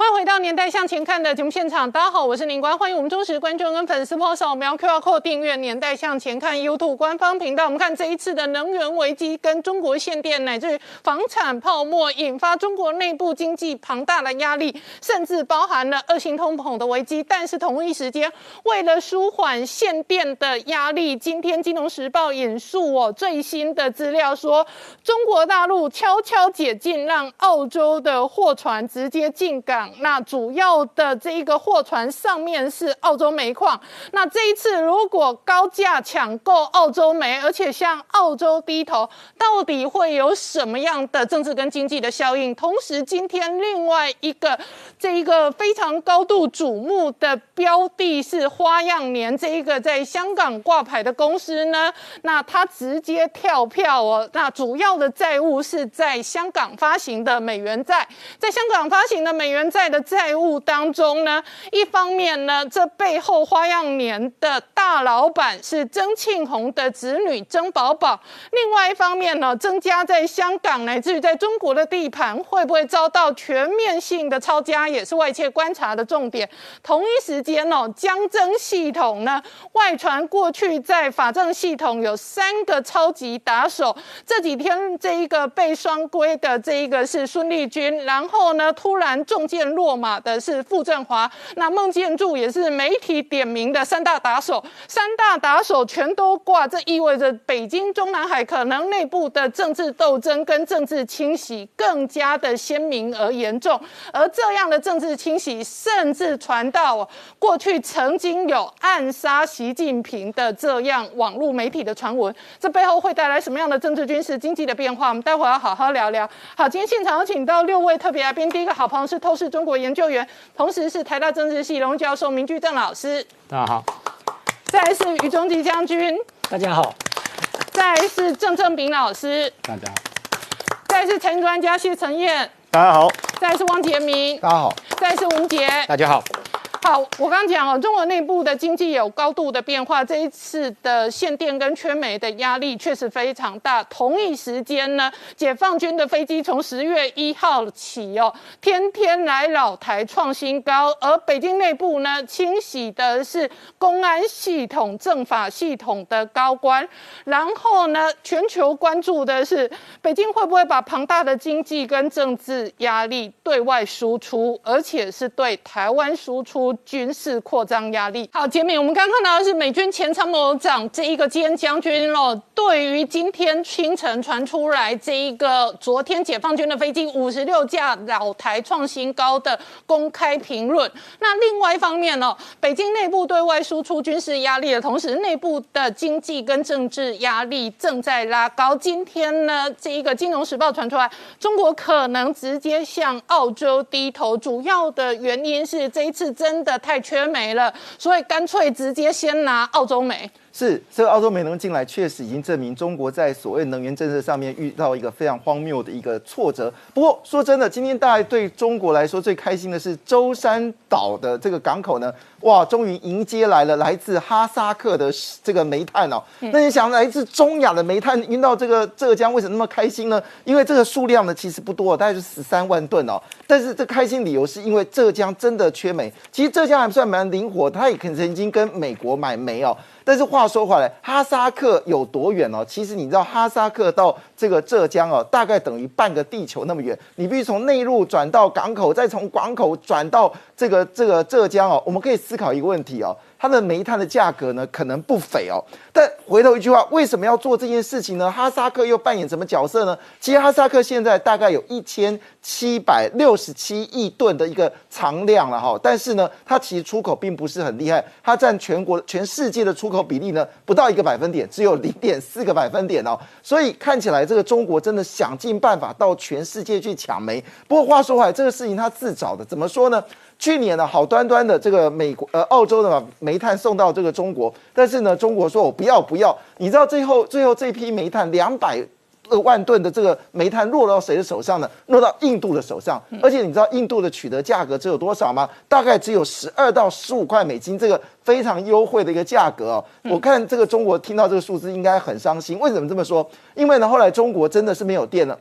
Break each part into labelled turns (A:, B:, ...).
A: 欢迎回到《年代向前看》的节目现场，大家好，我是宁官，欢迎我们忠实观众跟粉丝朋友扫描 QR Code 订阅《年代向前看》YouTube 官方频道。我们看这一次的能源危机跟中国限电乃至于房产泡沫，引发中国内部经济庞大的压力，甚至包含了恶性通膨的危机。但是同一时间，为了舒缓限电的压力，今天金融时报引述我最新的资料说，中国大陆悄悄解禁，让澳洲的货船直接进港。那主要的这一个货船上面是澳洲煤矿。那这一次如果高价抢购澳洲煤，而且向澳洲低头，到底会有什么样的政治跟经济的效应？同时，今天另外一个这一个非常高度瞩目的标的是花样年这一个在香港挂牌的公司呢？那它直接跳票哦。那主要的债务是在香港发行的美元债，在香港发行的美元债在的债务当中呢，一方面呢，这背后花样年的大老板是曾庆红的子女曾宝宝；另外一方面呢，曾家在香港乃至于在中国的地盘会不会遭到全面性的抄家，也是外界观察的重点。同一时间哦，江曾系统呢，外传过去在法政系统有。三个超级打手，这几天这一个被双规的这一个是孙立军，然后呢突然中落马的是傅政华，那孟建柱也是媒体点名的三大打手，三大打手全都挂，这意味着北京中南海可能内部的政治斗争跟政治清洗更加的鲜明而严重，而这样的政治清洗甚至传到过去曾经有暗杀习近平的这样网络媒体的。传闻，这背后会带来什么样的政治、军事、经济的变化？我们待会儿要好好聊聊。好，今天现场有请到六位特别来宾，第一个好朋友是透视中国研究员，同时是台大政治系荣教授明居正老师。
B: 大家好。
A: 再来是于中吉将军。
B: 大家好。
A: 再来是郑正炳老师。
B: 大家好。
A: 再来是陈专家谢承彦。
C: 大家好。
A: 再来是汪杰明。
C: 大家好。
A: 再来是吴杰。
B: 大家好。
A: 好，我刚讲哦，中国内部的经济有高度的变化，这一次的限电跟缺煤的压力确实非常大。同一时间呢，解放军的飞机从十月一号起哦，天天来老台创新高，而北京内部呢，清洗的是公安系统、政法系统的高官，然后呢，全球关注的是北京会不会把庞大的经济跟政治压力对外输出，而且是对台湾输出。军事扩张压力。好，杰米，我们刚看到的是美军前参谋长这一个兼将军哦，对于今天清晨传出来这一个昨天解放军的飞机五十六架老台创新高的公开评论。那另外一方面呢，北京内部对外输出军事压力的同时，内部的经济跟政治压力正在拉高。今天呢，这一个金融时报传出来，中国可能直接向澳洲低头，主要的原因是这一次真。真的太缺煤了，所以干脆直接先拿澳洲煤。
C: 是，这个澳洲没能进来，确实已经证明中国在所谓能源政策上面遇到一个非常荒谬的一个挫折。不过说真的，今天大家对中国来说最开心的是舟山岛的这个港口呢，哇，终于迎接来了来自哈萨克的这个煤炭哦。那你想，来自中亚的煤炭运到这个浙江，为什么那么开心呢？因为这个数量呢其实不多，大概是十三万吨哦。但是这开心理由是因为浙江真的缺煤。其实浙江还算蛮灵活，它也肯曾经跟美国买煤哦。但是话说回来，哈萨克有多远哦？其实你知道，哈萨克到这个浙江哦，大概等于半个地球那么远。你必须从内陆转到港口，再从港口转到这个这个浙江哦。我们可以思考一个问题哦。它的煤炭的价格呢，可能不菲哦。但回头一句话，为什么要做这件事情呢？哈萨克又扮演什么角色呢？其实哈萨克现在大概有一千七百六十七亿吨的一个藏量了哈。但是呢，它其实出口并不是很厉害，它占全国全世界的出口比例呢不到一个百分点，只有零点四个百分点哦。所以看起来这个中国真的想尽办法到全世界去抢煤。不过话说回来，这个事情它自找的，怎么说呢？去年呢，好端端的这个美国呃澳洲的把煤炭送到这个中国，但是呢，中国说我不要不要。你知道最后最后这批煤炭两百万吨的这个煤炭落到谁的手上呢？落到印度的手上。而且你知道印度的取得价格只有多少吗？大概只有十二到十五块美金，这个非常优惠的一个价格哦。我看这个中国听到这个数字应该很伤心。为什么这么说？因为呢，后来中国真的是没有电了，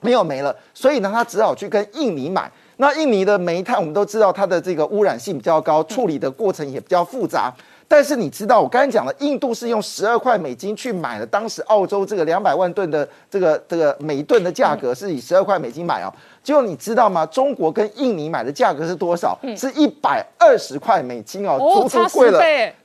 C: 没有煤了，所以呢，他只好去跟印尼买。那印尼的煤炭，我们都知道它的这个污染性比较高，处理的过程也比较复杂。但是你知道，我刚才讲了，印度是用十二块美金去买了当时澳洲这个两百万吨的这个这个每吨的价格是以十二块美金买哦。结果你知道吗？中国跟印尼买的价格是多少？是一百二十块美金哦，
A: 足足贵了。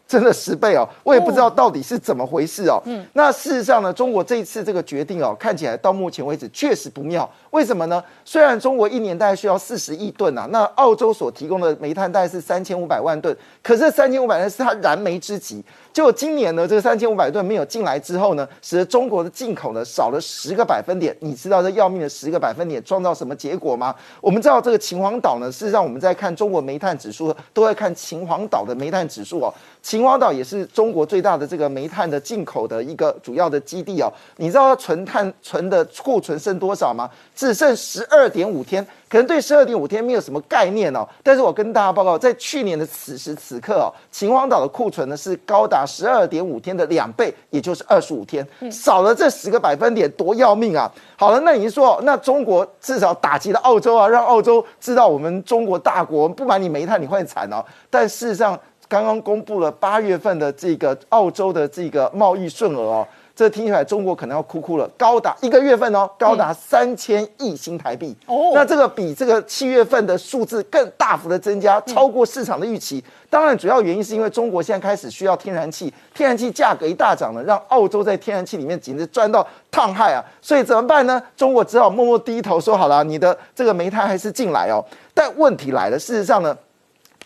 C: 真的十倍哦，我也不知道到底是怎么回事哦。嗯，那事实上呢，中国这一次这个决定哦，看起来到目前为止确实不妙。为什么呢？虽然中国一年大概需要四十亿吨啊，那澳洲所提供的煤炭大概是三千五百万吨，可是三千五百吨是它燃眉之急。结果今年呢，这个三千五百吨没有进来之后呢，使得中国的进口呢少了十个百分点。你知道这要命的十个百分点创造什么结果吗？我们知道这个秦皇岛呢，事实上我们在看中国煤炭指数，都在看秦皇岛的煤炭指数哦。秦皇岛也是中国最大的这个煤炭的进口的一个主要的基地哦。你知道它存碳存的库存剩多少吗？只剩十二点五天。可能对十二点五天没有什么概念哦，但是我跟大家报告，在去年的此时此刻哦，秦皇岛的库存呢是高达十二点五天的两倍，也就是二十五天，少了这十个百分点，多要命啊！好了，那你说，那中国至少打击了澳洲啊，让澳洲知道我们中国大国不买你煤炭你会惨哦。但事实上，刚刚公布了八月份的这个澳洲的这个贸易顺额哦。这听起来中国可能要哭哭了，高达一个月份哦，高达三千亿新台币哦，那这个比这个七月份的数字更大幅的增加，超过市场的预期。当然，主要原因是因为中国现在开始需要天然气，天然气价格一大涨呢，让澳洲在天然气里面简直赚到烫害啊！所以怎么办呢？中国只好默默低头说好了，你的这个煤炭还是进来哦。但问题来了，事实上呢？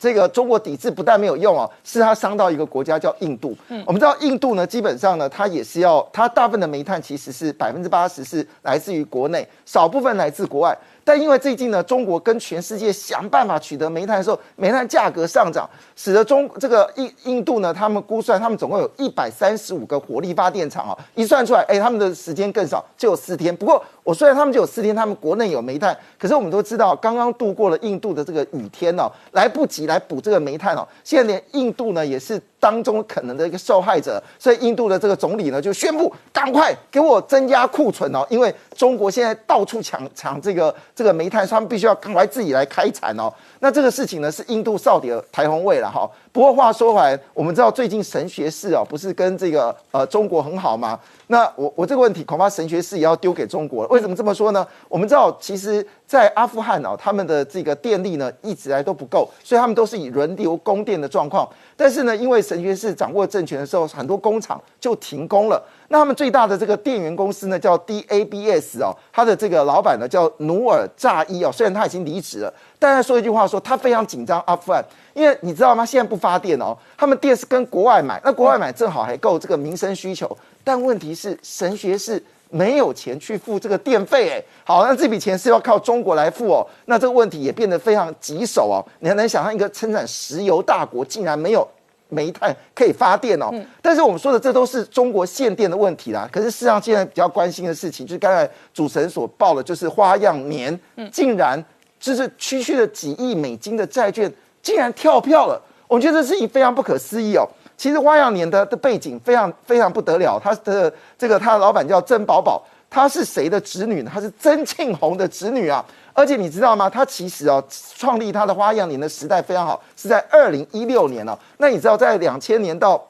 C: 这个中国抵制不但没有用哦，是它伤到一个国家叫印度。嗯，我们知道印度呢，基本上呢，它也是要它大部分的煤炭其实是百分之八十是来自于国内，少部分来自国外。但因为最近呢，中国跟全世界想办法取得煤炭的时候，煤炭价格上涨，使得中这个印印度呢，他们估算他们总共有一百三十五个火力发电厂啊，一算出来，哎，他们的时间更少，就有四天。不过我虽然他们就有四天，他们国内有煤炭，可是我们都知道，刚刚度过了印度的这个雨天哦，来不及来补这个煤炭哦，现在连印度呢也是。当中可能的一个受害者，所以印度的这个总理呢就宣布，赶快给我增加库存哦，因为中国现在到处抢抢这个这个煤炭，他们必须要赶快自己来开采哦。那这个事情呢是印度少的台风位了哈。不过话说回来，我们知道最近神学士哦不是跟这个呃中国很好吗？那我我这个问题恐怕神学士也要丢给中国了。为什么这么说呢？我们知道其实，在阿富汗哦，他们的这个电力呢一直来都不够，所以他们都是以轮流供电的状况。但是呢，因为神学士掌握政权的时候，很多工厂就停工了。那他们最大的这个电源公司呢，叫 DABS 哦，他的这个老板呢叫努尔扎伊哦，虽然他已经离职了，但他说一句话说他非常紧张阿富汗，因为你知道吗？现在不发电哦，他们电是跟国外买，那国外买正好还够这个民生需求，但问题是神学是没有钱去付这个电费哎。好，那这笔钱是要靠中国来付哦，那这个问题也变得非常棘手哦。你很难想象一个生产石油大国竟然没有煤炭可以发电哦。但是我们说的这都是中国限电的问题啦。可是事实上现在比较关心的事情，就是刚才主持人所报的，就是花样年竟然就是区区的几亿美金的债券竟然跳票了。我觉得这事情非常不可思议哦。其实花样年的的背景非常非常不得了，他的这个他的老板叫曾宝宝。他是谁的侄女呢？他是曾庆红的侄女啊！而且你知道吗？他其实哦，创立他的花样年的时代非常好，是在二零一六年哦。那你知道，在两千年到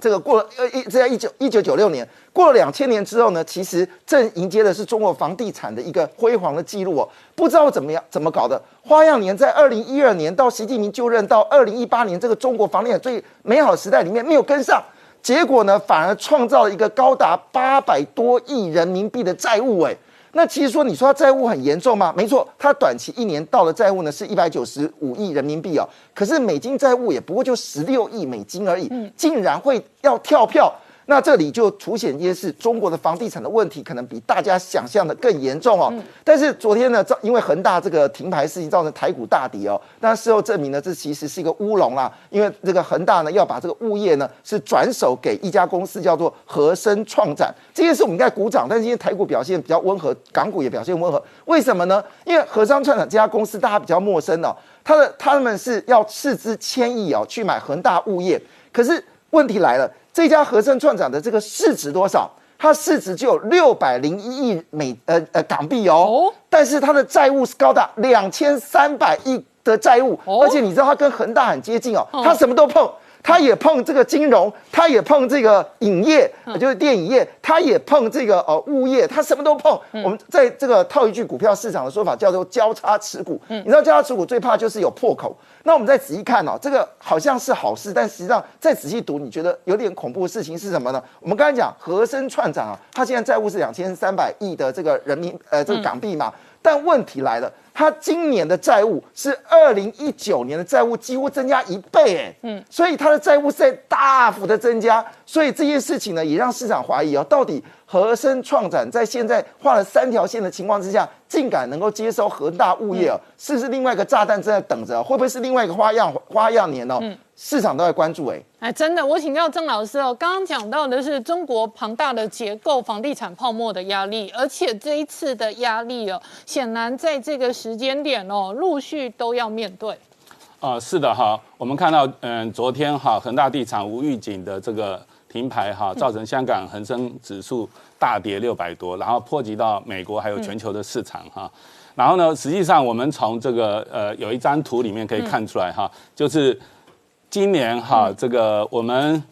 C: 这个过了呃一在一九一九九六年过了两千年之后呢，其实正迎接的是中国房地产的一个辉煌的记录哦。不知道怎么样怎么搞的，花样年在二零一二年到习近平就任到二零一八年这个中国房地产最美好时代里面没有跟上。结果呢，反而创造了一个高达八百多亿人民币的债务。哎，那其实说你说它债务很严重吗？没错，它短期一年到的债务呢是一百九十五亿人民币哦。可是美金债务也不过就十六亿美金而已，竟然会要跳票。那这里就凸显一件事中国的房地产的问题可能比大家想象的更严重哦。但是昨天呢，造因为恒大这个停牌事情造成台股大跌哦，但事后证明呢，这其实是一个乌龙啦。因为这个恒大呢要把这个物业呢是转手给一家公司叫做和生创展，这件事我们应该鼓掌。但是今天台股表现比较温和，港股也表现温和，为什么呢？因为和生创展这家公司大家比较陌生哦，他的他们是要斥资千亿哦去买恒大物业，可是问题来了。这家和盛创展的这个市值多少？它市值就有六百零一亿美呃呃港币哦，但是它的债务是高达两千三百亿的债务，而且你知道它跟恒大很接近哦，它什么都碰。他也碰这个金融，他也碰这个影业，就是电影业，他也碰这个呃物业，他什么都碰。我们在这个套一句股票市场的说法，叫做交叉持股。你知道交叉持股最怕就是有破口。那我们再仔细看哦，这个好像是好事，但实际上再仔细读，你觉得有点恐怖的事情是什么呢？我们刚才讲和生串长啊，他现在债务是两千三百亿的这个人民呃这个港币嘛，但问题来了。他今年的债务是二零一九年的债务几乎增加一倍，哎，嗯，所以他的债务是在大幅的增加，所以这件事情呢，也让市场怀疑哦，到底和生创展在现在画了三条线的情况之下，竟敢能够接收恒大物业，是不是另外一个炸弹正在等着？会不会是另外一个花样花样年哦？市场都在关注哎，
A: 哎，真的，我请教郑老师哦。刚刚讲到的是中国庞大的结构房地产泡沫的压力，而且这一次的压力哦，显然在这个时间点哦，陆续都要面对。
B: 啊，是的哈，我们看到嗯，昨天哈恒大地产无预警的这个停牌哈，造成香港恒生指数大跌六百多，然后波及到美国还有全球的市场哈。然后呢，实际上我们从这个呃有一张图里面可以看出来哈，就是。今年哈，这个我们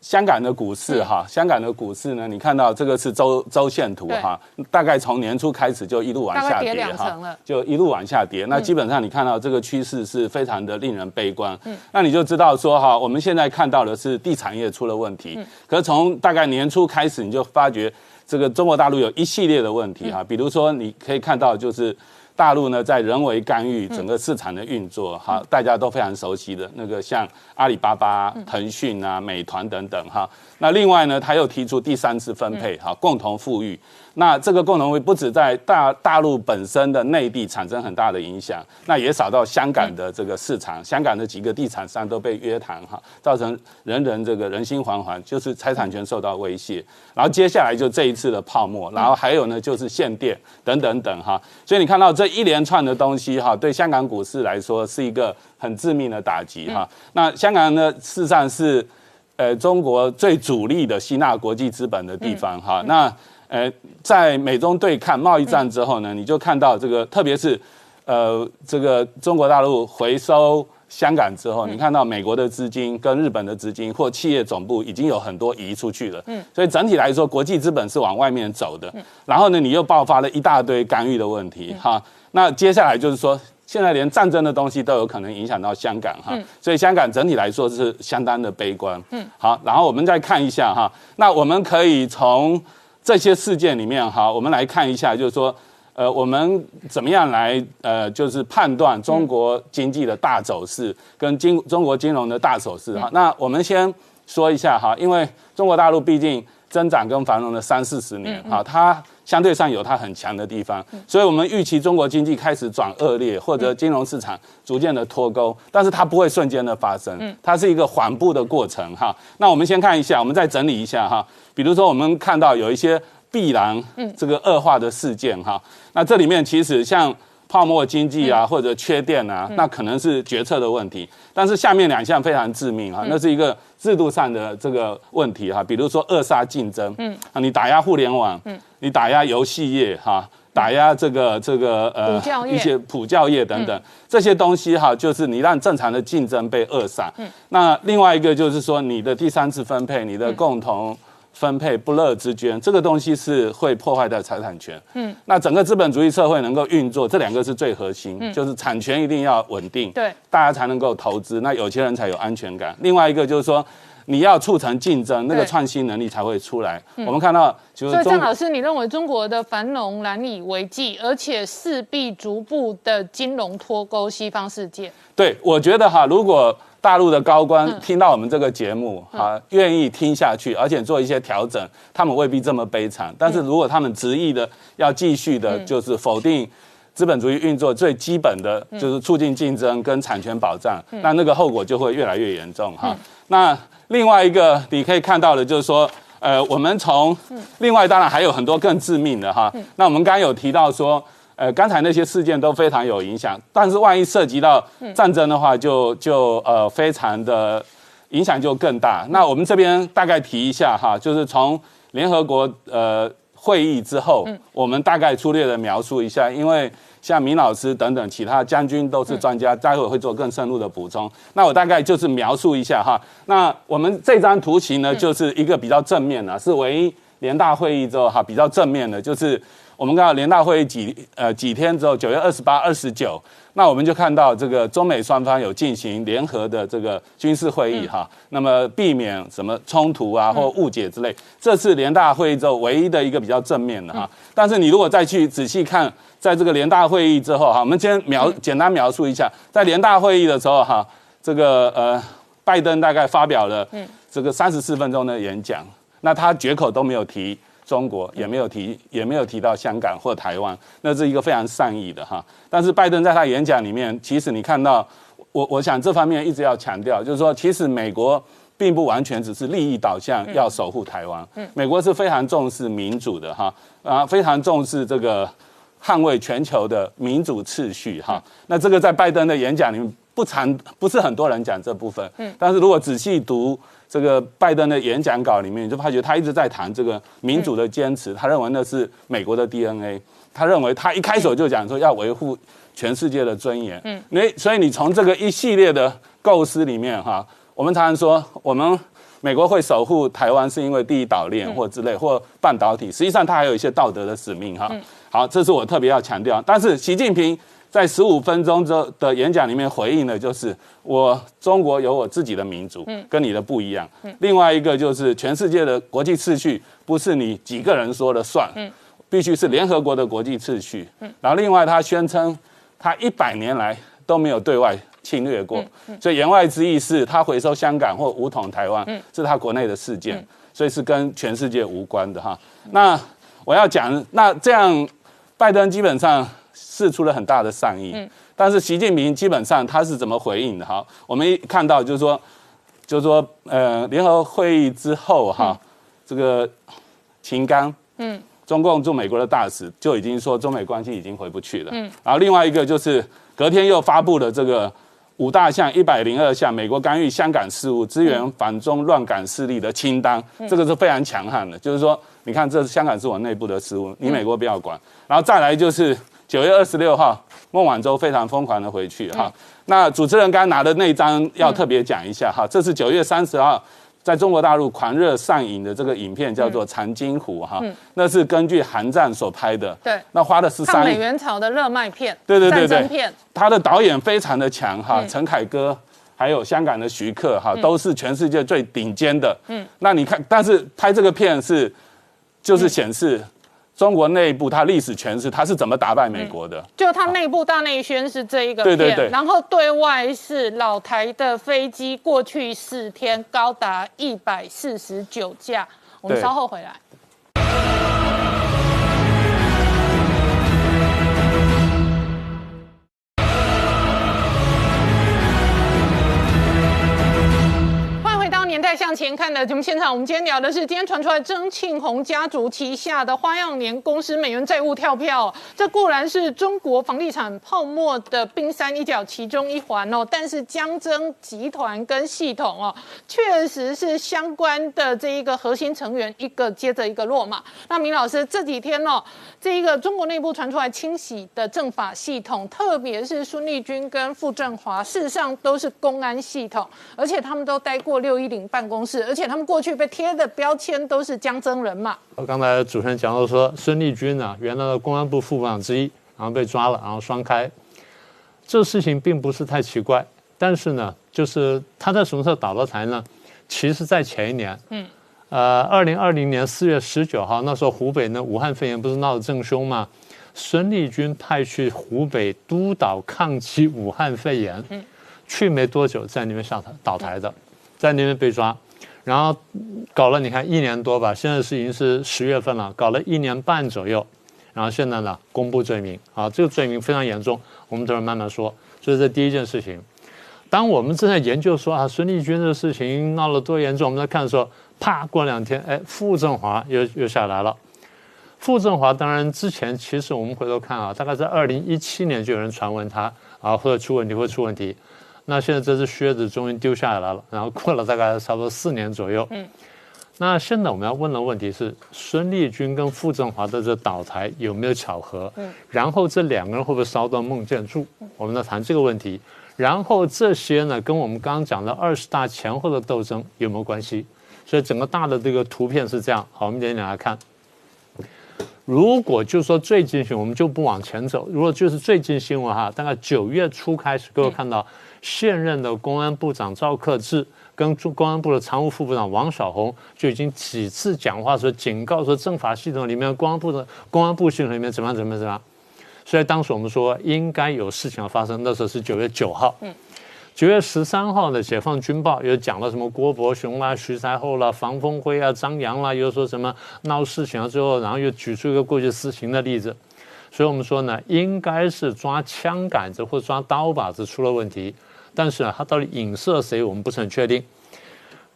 B: 香港的股市哈，香港的股市呢，你看到这个是周周线图哈，大概从年初开始就一路往下跌哈，就一路往下跌。那基本上你看到这个趋势是非常的令人悲观。嗯，那你就知道说哈，我们现在看到的是地产业出了问题。嗯，可是从大概年初开始，你就发觉这个中国大陆有一系列的问题哈，比如说你可以看到就是。大陆呢，在人为干预整个市场的运作，哈，大家都非常熟悉的那个，像阿里巴巴、腾讯啊、美团等等，哈。那另外呢，他又提出第三次分配，哈，共同富裕。那这个共同会不止在大大陆本身的内地产生很大的影响，那也扫到香港的这个市场，香港的几个地产商都被约谈哈，造成人人这个人心惶惶，就是财产权受到威胁。然后接下来就这一次的泡沫，然后还有呢就是限电等等等哈，所以你看到这一连串的东西哈，对香港股市来说是一个很致命的打击哈。那香港呢事实上是呃中国最主力的吸纳国际资本的地方哈，那。呃，在美中对抗贸易战之后呢，你就看到这个，特别是，呃，这个中国大陆回收香港之后，你看到美国的资金跟日本的资金或企业总部已经有很多移出去了。嗯，所以整体来说，国际资本是往外面走的。然后呢，你又爆发了一大堆干预的问题，哈。那接下来就是说，现在连战争的东西都有可能影响到香港，哈。所以香港整体来说是相当的悲观。嗯，好，然后我们再看一下哈，那我们可以从。这些事件里面，哈，我们来看一下，就是说，呃，我们怎么样来，呃，就是判断中国经济的大走势跟金中国金融的大走势，哈。那我们先说一下，哈，因为中国大陆毕竟增长跟繁荣的三四十年，哈，它相对上有它很强的地方，所以我们预期中国经济开始转恶劣，或者金融市场逐渐的脱钩，但是它不会瞬间的发生，它是一个缓步的过程，哈。那我们先看一下，我们再整理一下，哈。比如说，我们看到有一些必然这个恶化的事件哈，那这里面其实像泡沫经济啊，或者缺电啊，那可能是决策的问题。但是下面两项非常致命哈，那是一个制度上的这个问题哈。比如说扼杀竞争，嗯，啊，你打压互联网，嗯，你打压游戏业哈，打压这个这个
A: 呃
B: 一些普教业等等。这些东西哈，就是你让正常的竞争被扼杀。嗯，那另外一个就是说你的第三次分配，你的共同。分配不乐之捐，这个东西是会破坏的财产权。嗯，那整个资本主义社会能够运作，这两个是最核心，就是产权一定要稳定，
A: 对，
B: 大家才能够投资，那有钱人才有安全感。另外一个就是说，你要促成竞争，那个创新能力才会出来。我们看到，
A: 所以郑老师，你认为中国的繁荣难以为继，而且势必逐步的金融脱钩西方世界？
B: 对，我觉得哈，如果大陆的高官听到我们这个节目啊，愿意听下去，而且做一些调整，他们未必这么悲惨。但是如果他们执意的要继续的，就是否定资本主义运作最基本的就是促进竞争跟产权保障，那那个后果就会越来越严重哈。那另外一个你可以看到的就是说，呃，我们从另外当然还有很多更致命的哈。那我们刚刚有提到说。呃，刚才那些事件都非常有影响，但是万一涉及到战争的话，就就呃非常的影响就更大。那我们这边大概提一下哈，就是从联合国呃会议之后，我们大概粗略的描述一下，因为像明老师等等其他将军都是专家，待会会做更深入的补充。那我大概就是描述一下哈。那我们这张图形呢，就是一个比较正面的，是唯一联大会议之后哈比较正面的，就是。我们看到联大会议几呃几天之后，九月二十八、二十九，那我们就看到这个中美双方有进行联合的这个军事会议哈，那么避免什么冲突啊或误解之类，这次联大会议之后唯一的一个比较正面的哈。但是你如果再去仔细看，在这个联大会议之后哈，我们先描简单描述一下，在联大会议的时候哈，这个呃拜登大概发表了这个三十四分钟的演讲，那他绝口都没有提。中国也没有提，也没有提到香港或台湾，那是一个非常善意的哈。但是拜登在他演讲里面，其实你看到，我我想这方面一直要强调，就是说，其实美国并不完全只是利益导向要守护台湾，美国是非常重视民主的哈，啊，非常重视这个捍卫全球的民主秩序哈。那这个在拜登的演讲里面不常不是很多人讲这部分，嗯，但是如果仔细读。这个拜登的演讲稿里面，就发觉他一直在谈这个民主的坚持，他认为那是美国的 DNA。他认为他一开手就讲说要维护全世界的尊严。嗯，那所以你从这个一系列的构思里面哈，我们常常说我们美国会守护台湾是因为第一岛链或之类或半导体，实际上它还有一些道德的使命哈。好，这是我特别要强调。但是习近平。在十五分钟之后的演讲里面回应的就是我中国有我自己的民族，跟你的不一样。另外一个就是全世界的国际秩序不是你几个人说了算，必须是联合国的国际秩序。然后另外他宣称他一百年来都没有对外侵略过，所以言外之意是他回收香港或武统台湾是他国内的事件，所以是跟全世界无关的哈。那我要讲，那这样拜登基本上。示出了很大的善意，但是习近平基本上他是怎么回应的？哈，我们一看到就是说，就是说，呃，联合会议之后哈，这个秦刚，嗯，中共驻美国的大使就已经说中美关系已经回不去了，嗯，然后另外一个就是隔天又发布了这个五大项一百零二项美国干预香港事务、支援反中乱港势力的清单，这个是非常强悍的，就是说，你看这是香港是我内部的事务，你美国不要管，然后再来就是。九月二十六号，孟晚舟非常疯狂的回去哈。那主持人刚刚拿的那张要特别讲一下哈，这是九月三十号在中国大陆狂热上映的这个影片，叫做《长津湖》哈。那是根据韩战所拍的。
A: 对。
B: 那花了十三亿。
A: 美援朝的热卖片。
B: 对对对对。
A: 片。
B: 他的导演非常的强哈，陈凯歌，还有香港的徐克哈，都是全世界最顶尖的。嗯。那你看，但是拍这个片是，就是显示。中国内部，它历史诠释，它是怎么打败美国的？
A: 就它内部大内宣是这一个
B: 片，
A: 然后对外是老台的飞机过去四天高达一百四十九架。我们稍后回来。年代向前看的节目现场，我们今天聊的是今天传出来曾庆红家族旗下的花样年公司美元债务跳票，这固然是中国房地产泡沫的冰山一角其中一环哦，但是江增集团跟系统哦，确实是相关的这一个核心成员一个接着一个落马。那明老师这几天哦，这一个中国内部传出来清洗的政法系统，特别是孙立军跟傅政华，事实上都是公安系统，而且他们都待过六一零。办公室，而且他们过去被贴的标签都是江真人嘛。
D: 我刚才主持人讲到说，孙立军啊，原来的公安部副部长之一，然后被抓了，然后双开，这事情并不是太奇怪。但是呢，就是他在什么时候倒了台呢？其实，在前一年，嗯，呃，二零二零年四月十九号，那时候湖北呢武汉肺炎不是闹得正凶吗？孙立军派去湖北督导抗击武汉肺炎。嗯。去没多久在里面下台倒台的，在那边被抓，然后搞了你看一年多吧，现在是已经是十月份了，搞了一年半左右，然后现在呢公布罪名啊，这个罪名非常严重，我们等会儿慢慢说。所以这第一件事情，当我们正在研究说啊孙立军这个事情闹了多严重，我们在看的时候，啪过两天，哎，傅政华又又下来了。傅政华当然之前其实我们回头看啊，大概在二零一七年就有人传闻他啊或者出问题或出问题，那现在这只靴子终于丢下来了，然后过了大概差不多四年左右，嗯，那现在我们要问的问题是孙立军跟傅政华的这倒台有没有巧合？嗯，然后这两个人会不会烧到孟建柱？我们来谈这个问题，然后这些呢跟我们刚刚讲的二十大前后的斗争有没有关系？所以整个大的这个图片是这样，好，我们点点来看。如果就说最近新闻，我们就不往前走。如果就是最近新闻哈，大概九月初开始，各位看到现任的公安部长赵克志跟公安部的常务副部长王晓红就已经几次讲话说，警告说政法系统里面公安部的公安部系统里面怎么样怎么样怎么样。所以当时我们说应该有事情要发生，那时候是九月九号。嗯。九月十三号的《解放军报》又讲了什么郭伯雄啦、徐才厚啦、房峰辉啊、张扬啦，又说什么闹事情了，最后然后又举出一个过去私刑的例子，所以我们说呢，应该是抓枪杆子或抓刀把子出了问题，但是呢，他到底影射谁，我们不是很确定。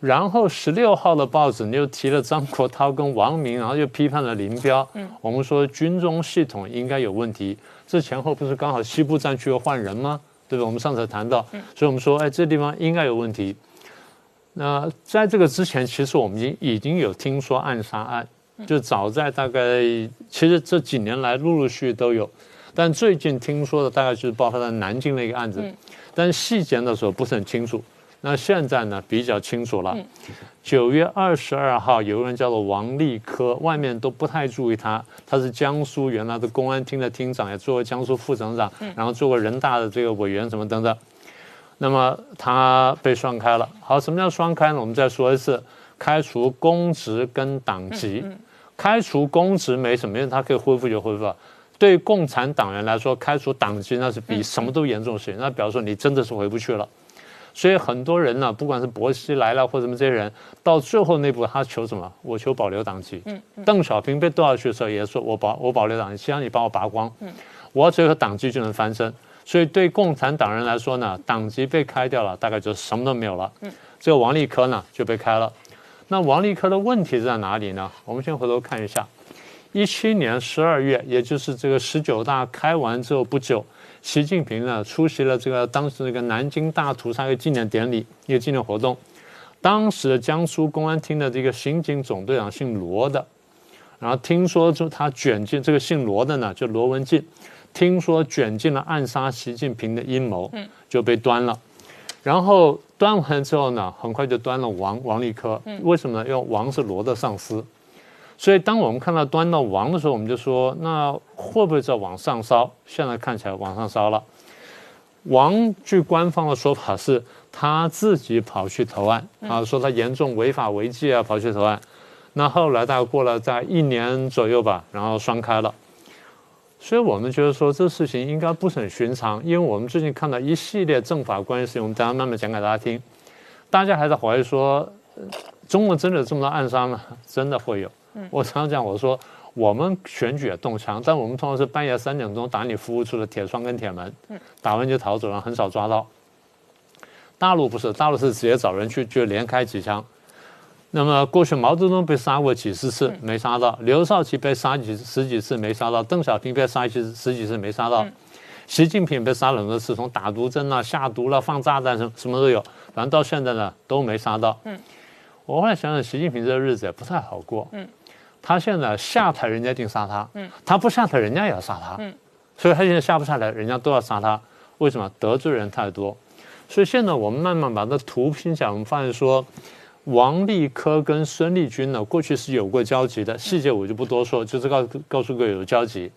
D: 然后十六号的报纸又提了张国焘跟王明，然后又批判了林彪。嗯，我们说军中系统应该有问题，这前后不是刚好西部战区又换人吗？对吧？我们上次谈到，所以我们说，哎，这地方应该有问题。那在这个之前，其实我们已经已经有听说暗杀案，就早在大概，其实这几年来陆陆续续都有，但最近听说的大概就是爆发在南京的一个案子，但细节的时候不是很清楚。那现在呢比较清楚了。九月二十二号，有个人叫做王立科，外面都不太注意他。他是江苏原来的公安厅的厅长，也做过江苏副省长，然后做过人大的这个委员什么等等。那么他被双开了。好，什么叫双开呢？我们再说一次：开除公职跟党籍。开除公职没什么，因为他可以恢复就恢复。对共产党员来说，开除党籍那是比什么都严重的事情。那比方说你真的是回不去了。所以很多人呢，不管是薄熙来了或者什么这些人，到最后那步他求什么？我求保留党籍。嗯，邓小平被调下去的时候也说，我保我保留党籍，希望你帮我拔光。嗯，我只有党籍就能翻身。所以对共产党人来说呢，党籍被开掉了，大概就什么都没有了。嗯，这个王立科呢就被开了。那王立科的问题在哪里呢？我们先回头看一下，一七年十二月，也就是这个十九大开完之后不久。习近平呢出席了这个当时那个南京大屠杀一个纪念典礼，一个纪念活动。当时江苏公安厅的这个刑警总队长姓罗的，然后听说就他卷进这个姓罗的呢，就罗文进，听说卷进了暗杀习近平的阴谋，就被端了。然后端完之后呢，很快就端了王王立科。为什么呢？因为王是罗的上司。所以，当我们看到端到王的时候，我们就说，那会不会在往上烧？现在看起来往上烧了。王据官方的说法是，他自己跑去投案啊，说他严重违法违纪啊，跑去投案。那后来大概过了在一年左右吧，然后双开了。所以我们觉得说，这事情应该不是很寻常，因为我们最近看到一系列政法关系事情，我们等下慢慢讲给大家听。大家还在怀疑说，中国真的有这么多暗杀吗？真的会有。我常常讲，我说我们选举也动枪，但我们通常是半夜三点钟打你服务处的铁窗跟铁门，打完就逃走了，很少抓到。大陆不是，大陆是直接找人去就连开几枪。那么过去毛泽东被杀过几十次没杀到，刘少奇被杀几十几次没杀到，邓小平被杀几十几次没杀到，习近平被杀了很多次，从打毒针啊、下毒了、放炸弹什么什么都有，反正到现在呢都没杀到。嗯，我后来想想，习近平这个日子也不太好过。嗯。他现在下台，人家一定杀他；他不下台，人家也要杀他。所以他现在下不下来，人家都要杀他。为什么？得罪人太多。所以现在我们慢慢把这图拼起来，我们发现说，王立科跟孙立军呢，过去是有过交集的，细节我就不多说，就是告告诉各位有交集。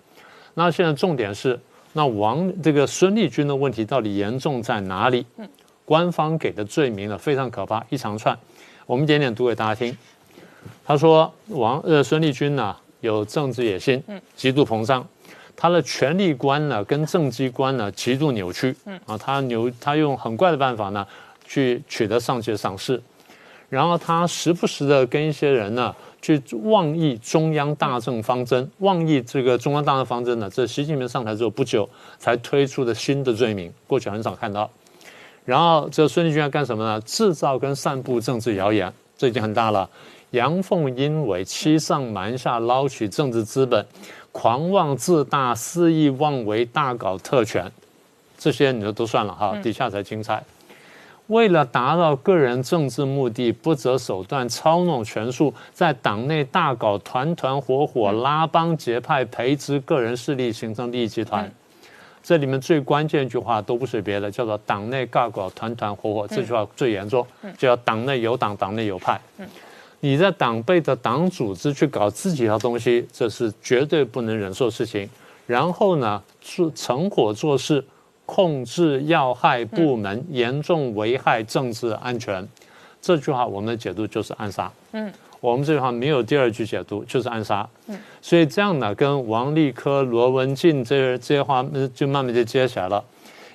D: 那现在重点是，那王这个孙立军的问题到底严重在哪里？官方给的罪名呢非常可怕，一长串，我们点点读给大家听。他说：“王呃，孙立军呢有政治野心，嗯极度膨胀。他的权力观呢跟政绩观呢极度扭曲，嗯啊，他扭他用很怪的办法呢去取得上级的赏识，然后他时不时的跟一些人呢去妄议中央大政方针，妄议这个中央大政方针呢，这习近平上台之后不久才推出的新的罪名，过去很少看到。然后这孙立军要干什么呢？制造跟散布政治谣言，这已经很大了。阳奉阴违，欺上瞒下，捞取政治资本，狂妄自大，肆意妄为，大搞特权，这些你就都算了哈。底下才精彩。为了达到个人政治目的，不择手段，操弄权术，在党内大搞团团伙伙，拉帮结派，培植个人势力，形成利益集团。这里面最关键一句话都不是别的，叫做党内尬搞团团伙伙。这句话最严重，就叫党内有党，党内有派。你在党背的党组织去搞自己的东西，这是绝对不能忍受事情。然后呢，做成伙做事，控制要害部门，严重危害政治安全。这句话我们的解读就是暗杀。嗯，我们这句话没有第二句解读，就是暗杀。嗯，所以这样呢，跟王立科、罗文静这这些话就慢慢就接起来了。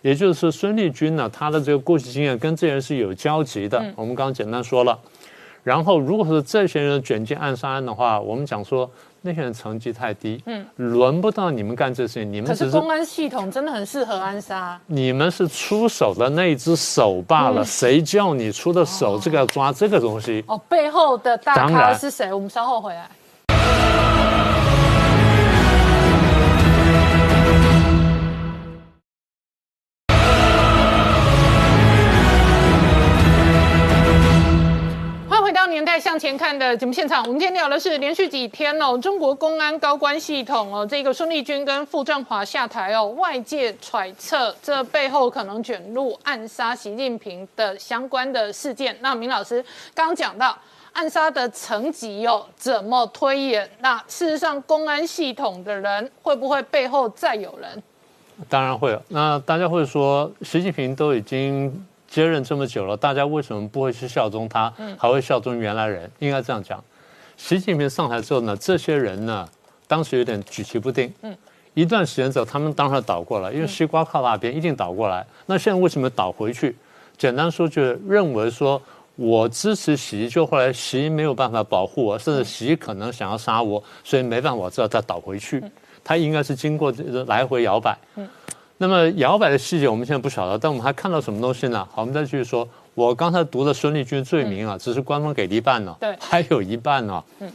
D: 也就是孙立军呢，他的这个过去经验跟这些人是有交集的。我们刚刚简单说了。然后，如果是这些人卷进暗杀案的话，我们讲说那些人成绩太低，嗯，轮不到你们干这事情。你们
A: 可是公安系统真的很适合暗杀。
D: 你们是出手的那一只手罢了，谁叫你出的手？这个要抓这个东西。
A: 哦，背后的大咖是谁？我们稍后回来。向前看的节目现场，我们今天聊的是连续几天哦，中国公安高官系统哦，这个孙立军跟傅政华下台哦，外界揣测这背后可能卷入暗杀习近平的相关的事件。那明老师刚刚讲到暗杀的层级哦，怎么推演？那事实上公安系统的人会不会背后再有人？
D: 当然会。那大家会说，习近平都已经。接任这么久了，大家为什么不会去效忠他，还会效忠原来人？应该这样讲，习近平上台之后呢，这些人呢，当时有点举棋不定。嗯，一段时间之后，他们当然倒过来，因为西瓜靠那边，一定倒过来。那现在为什么倒回去？简单说，就是认为说我支持习，就后来习没有办法保护我，甚至习可能想要杀我，所以没办法，知道再倒回去。他应该是经过这个来回摇摆。嗯。那么摇摆的细节我们现在不晓得，但我们还看到什么东西呢？好，我们再继续说。我刚才读的孙立军罪名啊，只是官方给的一半呢，
A: 对，
D: 还有一半呢。嗯，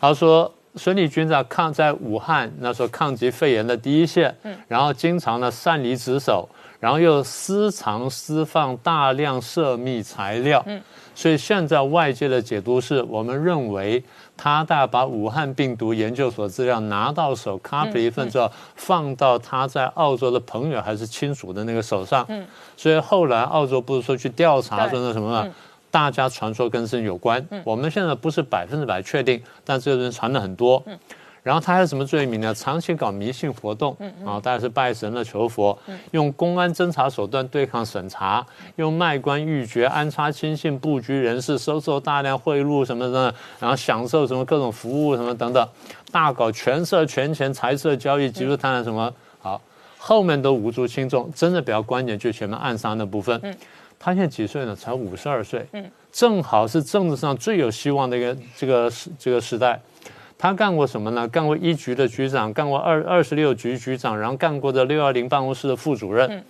D: 他说孙立军在抗在武汉那时候抗击肺炎的第一线，嗯，然后经常呢擅离职守，然后又私藏私放大量涉密材料，嗯，所以现在外界的解读是我们认为。他大概把武汉病毒研究所资料拿到手，copy 一份之后，放到他在澳洲的朋友还是亲属的那个手上。嗯，所以后来澳洲不是说去调查说那什么嘛？大家传说跟这有关。我们现在不是百分之百确定，但这个人传的很多。嗯。然后他还有什么罪名呢？长期搞迷信活动，啊，大概是拜神了求佛，用公安侦查手段对抗审查，用卖官鬻爵安插亲信布局人事，收受大量贿赂什么的，然后享受什么各种服务什么等等，大搞权色权钱财色交易，极度贪婪什么好，后面都无足轻重，真的比较关键就前面暗杀那部分。他现在几岁呢？才五十二岁，正好是政治上最有希望的一个这个时这个时代。他干过什么呢？干过一局的局长，干过二二十六局局长，然后干过的六二零办公室的副主任。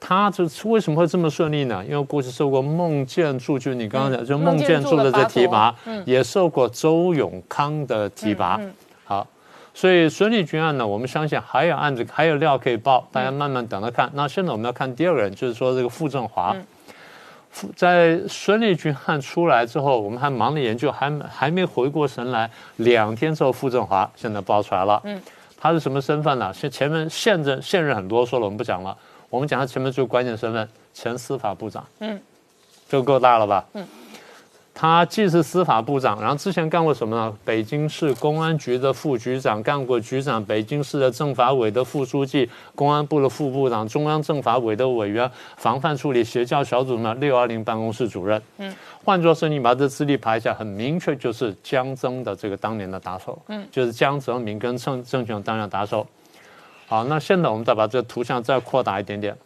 D: 他这为什么会这么顺利呢？因为过去受过孟建柱，就你刚刚讲，就孟建柱的这提拔，也受过周永康的提拔。好，所以孙立军案呢，我们相信还有案子，还有料可以报，大家慢慢等着看。那现在我们要看第二个人，就是说这个傅政华。在孙立军案出来之后，我们还忙着研究，还还没回过神来。两天之后，傅政华现在爆出来了。嗯，他是什么身份呢？现前面现任现任很多说了，我们不讲了。我们讲他前面最关键身份，前司法部长。嗯，就够大了吧？嗯。他既是司法部长，然后之前干过什么呢？北京市公安局的副局长，干过局长；北京市的政法委的副书记，公安部的副部长，中央政法委的委员，防范处理邪教小组呢六二零办公室主任。嗯，换作是你把这资历排一下，很明确就是江增的这个当年的打手。嗯，就是江泽民跟郑郑权当年打手。好，那现在我们再把这个图像再扩大一点点。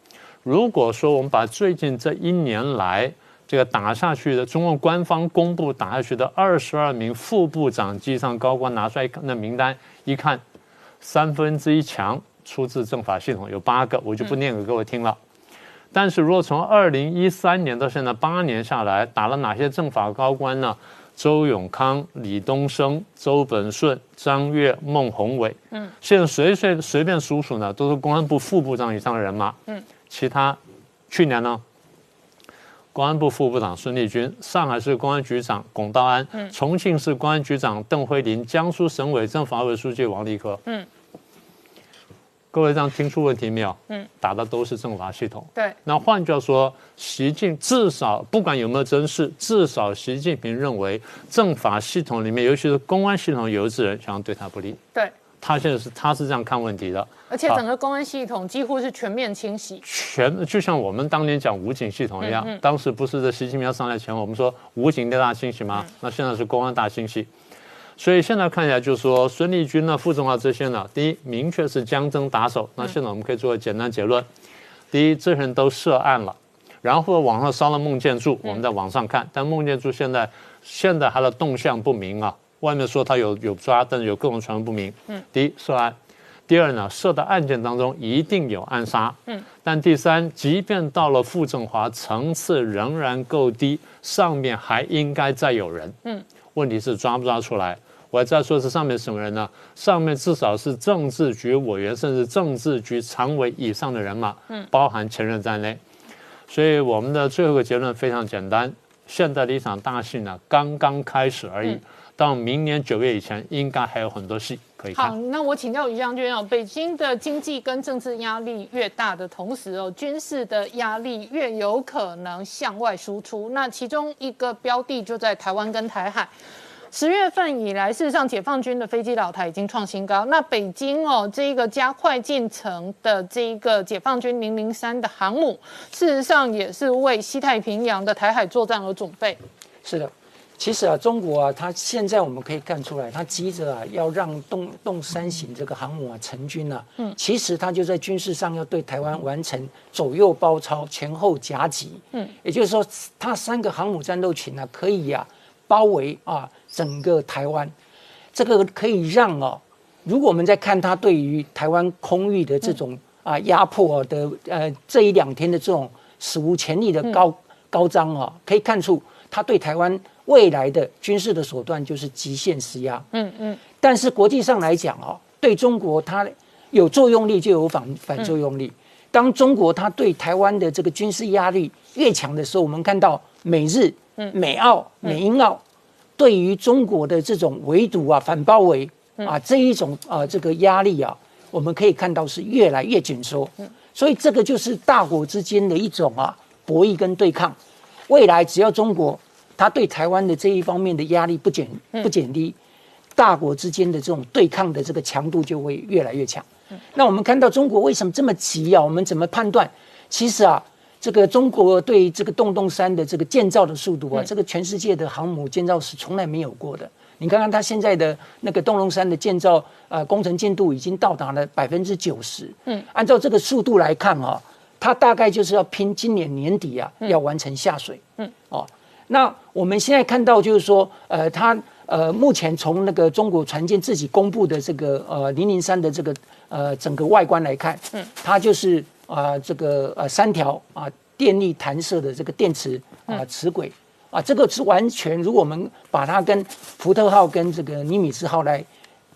D: 如果说我们把最近这一年来这个打下去的中共官方公布打下去的二十二名副部长机上高官拿出来那名单一看，三分之一强出自政法系统，有八个，我就不念给各位听了。但是如果从二零一三年到现在八年下来，打了哪些政法高官呢？周永康、李东升、周本顺、张越、孟宏伟，嗯，现在随随随便数数呢，都是公安部副部长以上的人马，嗯，其他去年呢，公安部副部长孙立军，上海市公安局长龚道安，嗯，重庆市公安局长邓辉林，江苏省委政法委书记王立科，嗯。各位这样听出问题没有？嗯，打的都是政法系统。
A: 对，
D: 那换句话说，习近至少不管有没有真事，至少习近平认为政法系统里面，尤其是公安系统有志人想要对他不利。
A: 对，
D: 他现在是他是这样看问题的。
A: 而且整个公安系统几乎是全面清洗，
D: 全就像我们当年讲武警系统一样，当时不是在习近平要上来前，我们说武警大清洗吗？那现在是公安大清洗。所以现在看起来，就是说孙立军呢、傅政华这些呢，第一明确是将征打手。那现在我们可以做个简单结论：第一，这些人都涉案了，然后网上烧了孟建柱，我们在网上看，但孟建柱现在现在他的动向不明啊，外面说他有有抓，但是有各种传闻不明。嗯，第一涉案，第二呢，涉的案件当中一定有暗杀。嗯，但第三，即便到了傅政华层次仍然够低，上面还应该再有人。嗯，问题是抓不抓出来？我还在说是上面什么人呢？上面至少是政治局委员，甚至政治局常委以上的人马，嗯，包含前任在内。所以我们的最后一个结论非常简单：现在的一场大戏呢，刚刚开始而已。到明年九月以前，应该还有很多戏可以看。
A: 好，那我请教于将军哦，北京的经济跟政治压力越大的同时哦，军事的压力越有可能向外输出。那其中一个标的就在台湾跟台海。十月份以来，事实上解放军的飞机老台已经创新高。那北京哦，这一个加快进程的这一个解放军零零三的航母，事实上也是为西太平洋的台海作战而准备。
E: 是的，其实啊，中国啊，它现在我们可以看出来，它急着啊要让动动三型这个航母啊成军啊。嗯，其实它就在军事上要对台湾完成左右包抄、前后夹击。嗯，也就是说，它三个航母战斗群呢，可以啊包围啊。整个台湾，这个可以让哦，如果我们在看它对于台湾空域的这种啊压迫的呃这一两天的这种史无前例的高高张啊，可以看出它对台湾未来的军事的手段就是极限施压。嗯嗯。但是国际上来讲哦，对中国它有作用力就有反反作用力。当中国它对台湾的这个军事压力越强的时候，我们看到美日、美澳、美英澳。对于中国的这种围堵啊、反包围啊这一种啊这个压力啊，我们可以看到是越来越紧缩。所以这个就是大国之间的一种啊博弈跟对抗。未来只要中国它对台湾的这一方面的压力不减不减低，大国之间的这种对抗的这个强度就会越来越强。那我们看到中国为什么这么急啊？我们怎么判断？其实啊。这个中国对这个洞洞山的这个建造的速度啊，这个全世界的航母建造是从来没有过的。你看看它现在的那个洞洞山的建造，呃，工程进度已经到达了百分之九十。嗯，按照这个速度来看啊，它大概就是要拼今年年底啊，要完成下水。嗯，哦，那我们现在看到就是说，呃，它呃，目前从那个中国船舰自己公布的这个呃零零三的这个呃整个外观来看，嗯，它就是。啊，这个呃三条啊电力弹射的这个电池啊磁轨啊，这个是完全，如果我们把它跟福特号跟这个尼米兹号来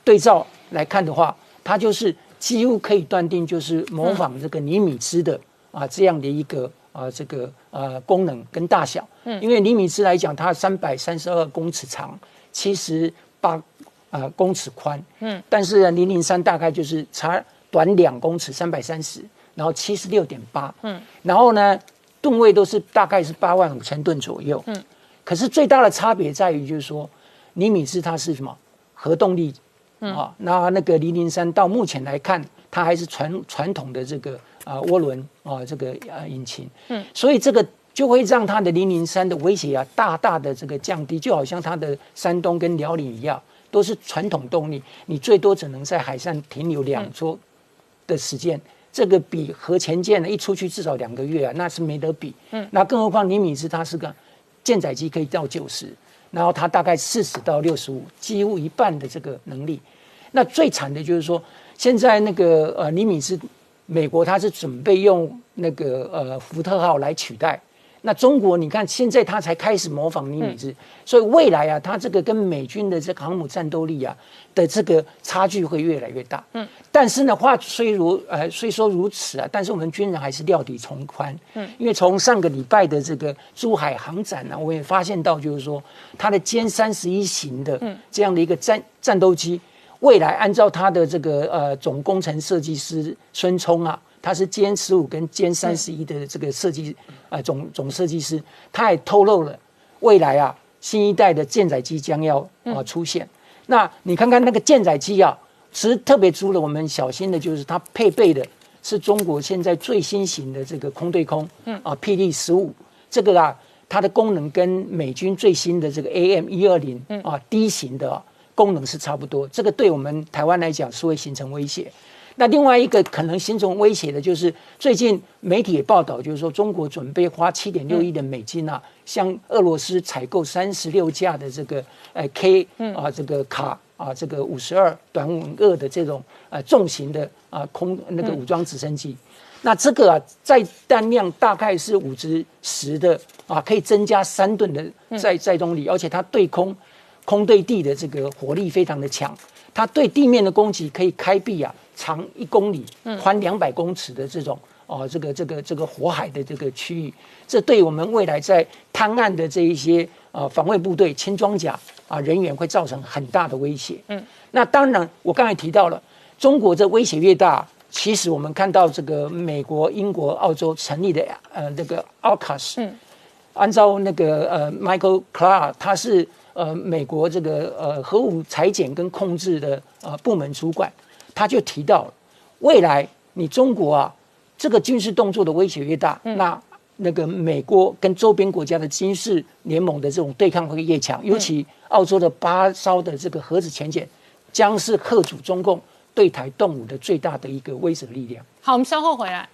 E: 对照来看的话，它就是几乎可以断定就是模仿这个尼米兹的啊这样的一个啊这个呃功能跟大小。嗯，因为尼米兹来讲，它三百三十二公尺长，七十八呃公尺宽。嗯，但是零零三大概就是差短两公尺，三百三十。然后七十六点八，嗯，然后呢，吨位都是大概是八万五千吨左右，嗯，可是最大的差别在于就是说，尼米兹它是什么？核动力，啊，那那个零零三到目前来看，它还是传传统的这个啊涡轮啊这个啊引擎，嗯，所以这个就会让它的零零三的威胁啊大大的这个降低，就好像它的山东跟辽宁一样，都是传统动力，你最多只能在海上停留两周。的时间，这个比核潜舰呢一出去至少两个月啊，那是没得比。嗯，那更何况尼米兹它是个舰载机可以到九十，然后它大概四十到六十五，几乎一半的这个能力。那最惨的就是说，现在那个呃尼米兹，美国它是准备用那个呃福特号来取代。那中国，你看现在它才开始模仿尼米兹，所以未来啊，它这个跟美军的这航母战斗力啊的这个差距会越来越大。嗯，但是呢，话虽如呃虽说如此啊，但是我们军人还是料底从宽。嗯，因为从上个礼拜的这个珠海航展呢，我也发现到，就是说它的歼三十一型的这样的一个战战斗机，未来按照他的这个呃总工程设计师孙冲啊。他是歼十五跟歼三十一的这个设计，呃，总总设计师，他也透露了未来啊，新一代的舰载机将要啊出现。那你看看那个舰载机啊，其实特别值得我们小心的就是它配备的是中国现在最新型的这个空对空，嗯啊，P D 十五这个啊，它的功能跟美军最新的这个 A M 一二零啊 D 型的功能是差不多，这个对我们台湾来讲是会形成威胁。那另外一个可能形成威胁的，就是最近媒体也报道，就是说中国准备花七点六亿的美金啊，向俄罗斯采购三十六架的这个呃 K 啊这个卡啊这个五十二短吻二的这种呃重型的啊空那个武装直升机。那这个啊载弹量大概是五至十的啊，可以增加三吨的载载重力，而且它对空空对地的这个火力非常的强，它对地面的攻击可以开闭啊。长一公里、宽两百公尺的这种哦，这个这个这个火海的这个区域，这对我们未来在滩岸的这一些呃防卫部队、轻装甲啊人员会造成很大的威胁。嗯，那当然，我刚才提到了，中国这威胁越大，其实我们看到这个美国、英国、澳洲成立的呃那个 AUKUS，嗯，按照那个呃 Michael Clark，他是呃美国这个呃核武裁减跟控制的呃部门主管。他就提到了，未来你中国啊，这个军事动作的威胁越大，那那个美国跟周边国家的军事联盟的这种对抗会越强，尤其澳洲的八艘的这个核子潜艇，将是克主中共对台动武的最大的一个威慑力量。
A: 好，我们稍后回来。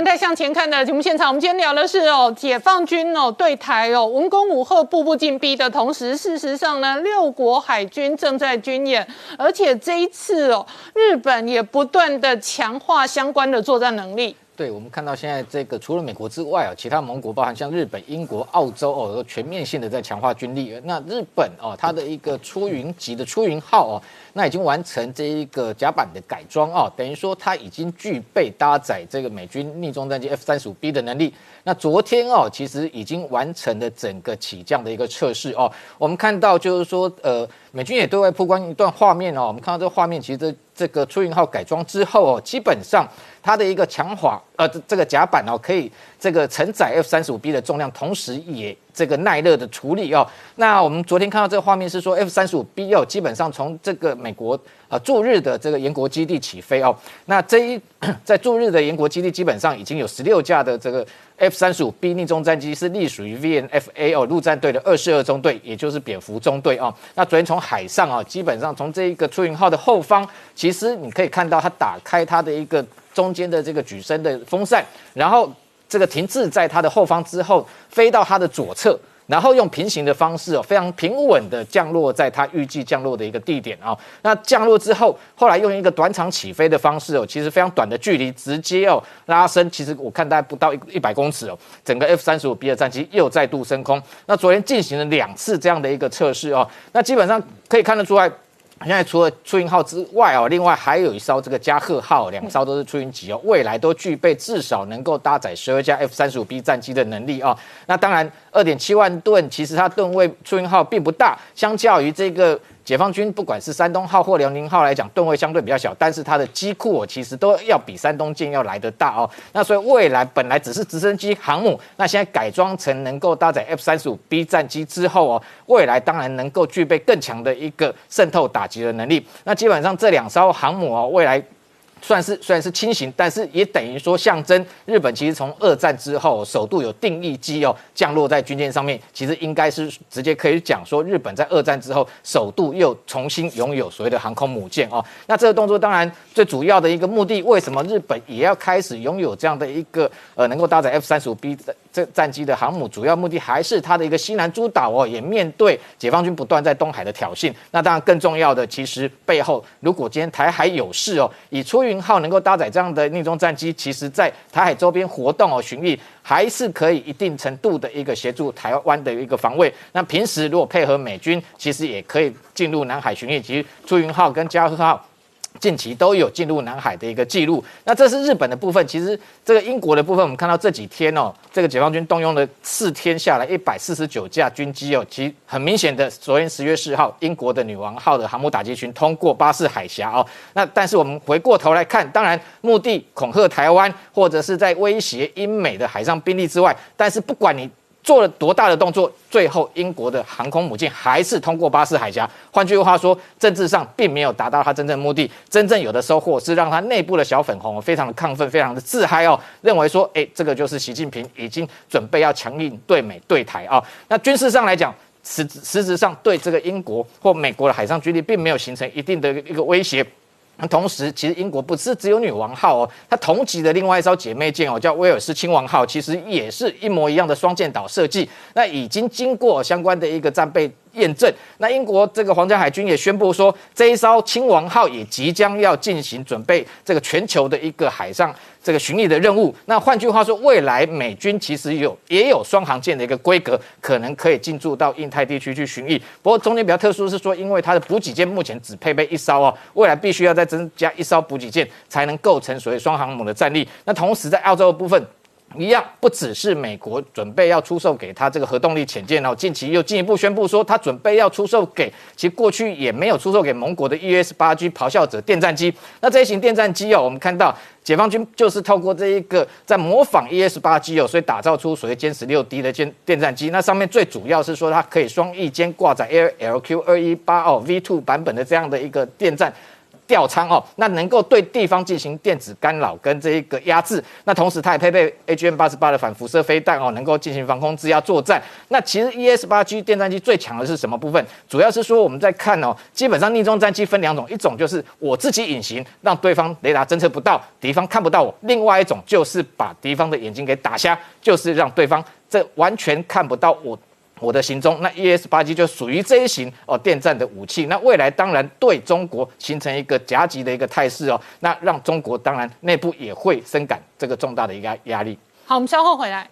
A: 年代向前看的节目现场，我们今天聊的是哦，解放军哦对台哦文攻武赫，步步进逼的同时，事实上呢，六国海军正在军演，而且这一次哦，日本也不断的强化相关的作战能力。
F: 对，我们看到现在这个除了美国之外啊，其他盟国包含像日本、英国、澳洲哦，都全面性的在强化军力。那日本哦，它的一个出云级的出云号哦，那已经完成这一个甲板的改装哦，等于说它已经具备搭载这个美军逆中战机 F 三十五 B 的能力。那昨天哦，其实已经完成了整个起降的一个测试哦。我们看到就是说，呃，美军也对外曝光一段画面哦。我们看到这个画面，其实这这个出云号改装之后哦，基本上。它的一个强化，呃，这个甲板哦，可以这个承载 F 三十五 B 的重量，同时也这个耐热的处理哦。那我们昨天看到这个画面是说，F 三十五 B 哦，基本上从这个美国呃驻日的这个延国基地起飞哦。那这一 在驻日的延国基地，基本上已经有十六架的这个 F 三十五 B 逆中战机是隶属于 VNFA 哦陆战队的二十二中队，也就是蝙蝠中队哦。那昨天从海上啊，基本上从这一个出云号的后方，其实你可以看到它打开它的一个。中间的这个举升的风扇，然后这个停滞在它的后方之后，飞到它的左侧，然后用平行的方式哦，非常平稳的降落在它预计降落的一个地点啊。那降落之后，后来用一个短场起飞的方式哦，其实非常短的距离，直接哦拉升，其实我看大概不到一一百公尺哦，整个 F 三十五 B 的战机又再度升空。那昨天进行了两次这样的一个测试哦，那基本上可以看得出来。现在除了出云号之外哦，另外还有一艘这个加贺号，两艘都是出云级哦，未来都具备至少能够搭载十二架 F 三十五 B 战机的能力哦。那当然，二点七万吨其实它吨位出云号并不大，相较于这个。解放军不管是山东号或辽宁号来讲，吨位相对比较小，但是它的机库哦，其实都要比山东舰要来得大哦。那所以未来本来只是直升机航母，那现在改装成能够搭载 F 三十五 B 战机之后哦，未来当然能够具备更强的一个渗透打击的能力。那基本上这两艘航母哦，未来。算是虽然是轻型，但是也等于说象征日本其实从二战之后首度有定义机哦降落在军舰上面，其实应该是直接可以讲说日本在二战之后首度又重新拥有所谓的航空母舰哦。那这个动作当然最主要的一个目的，为什么日本也要开始拥有这样的一个呃能够搭载 F 三十五 B 的这战机的航母，主要目的还是它的一个西南诸岛哦，也面对解放军不断在东海的挑衅。那当然更重要的，其实背后如果今天台海有事哦，以出云号能够搭载这样的逆中战机，其实在台海周边活动哦巡弋，还是可以一定程度的一个协助台湾的一个防卫。那平时如果配合美军，其实也可以进入南海巡弋。其实出云号跟加贺号。近期都有进入南海的一个记录，那这是日本的部分。其实这个英国的部分，我们看到这几天哦，这个解放军动用了四天下来一百四十九架军机哦，其实很明显的，昨天十月四号，英国的女王号的航母打击群通过巴士海峡哦。那但是我们回过头来看，当然目的恐吓台湾，或者是在威胁英美的海上兵力之外，但是不管你。做了多大的动作，最后英国的航空母舰还是通过巴士海峡。换句话说，政治上并没有达到他真正目的。真正有的收获是让他内部的小粉红非常的亢奋，非常的自嗨哦，认为说，哎，这个就是习近平已经准备要强硬对美对台啊。那军事上来讲，实实质上对这个英国或美国的海上军力并没有形成一定的一个威胁。那同时，其实英国不是只有女王号哦，它同级的另外一艘姐妹舰哦，叫威尔士亲王号，其实也是一模一样的双舰岛设计。那已经经过相关的一个战备。验证，那英国这个皇家海军也宣布说，这一艘亲王号也即将要进行准备这个全球的一个海上这个巡弋的任务。那换句话说，未来美军其实有也有双航舰的一个规格，可能可以进驻到印太地区去巡弋。不过中间比较特殊是说，因为它的补给舰目前只配备一艘哦，未来必须要再增加一艘补给舰，才能构成所谓双航母的战力。那同时在澳洲的部分。一样，不只是美国准备要出售给他这个核动力潜舰哦，近期又进一步宣布说，他准备要出售给，其实过去也没有出售给盟国的 ES 八 G 咆哮者电战机。那这一型电战机哦，我们看到解放军就是透过这一个在模仿 ES 八 G 哦，所以打造出所谓歼十六 D 的歼电战机。那上面最主要是说，它可以双翼间挂载 A L Q 二一八哦 V two 版本的这样的一个电战。吊舱哦，那能够对地方进行电子干扰跟这一个压制，那同时它也配备 AGM 八十八的反辐射飞弹哦，能够进行防空制压作战。那其实 ES 八 G 电战机最强的是什么部分？主要是说我们在看哦，基本上逆中战机分两种，一种就是我自己隐形，让对方雷达侦测不到，敌方看不到我；另外一种就是把敌方的眼睛给打瞎，就是让对方这完全看不到我。我的行踪，那 ES 八 G 就属于这一型哦，电站的武器。那未来当然对中国形成一个夹击的一个态势哦，那让中国当然内部也会深感这个重大的一个压力。
A: 好，我们稍后回来。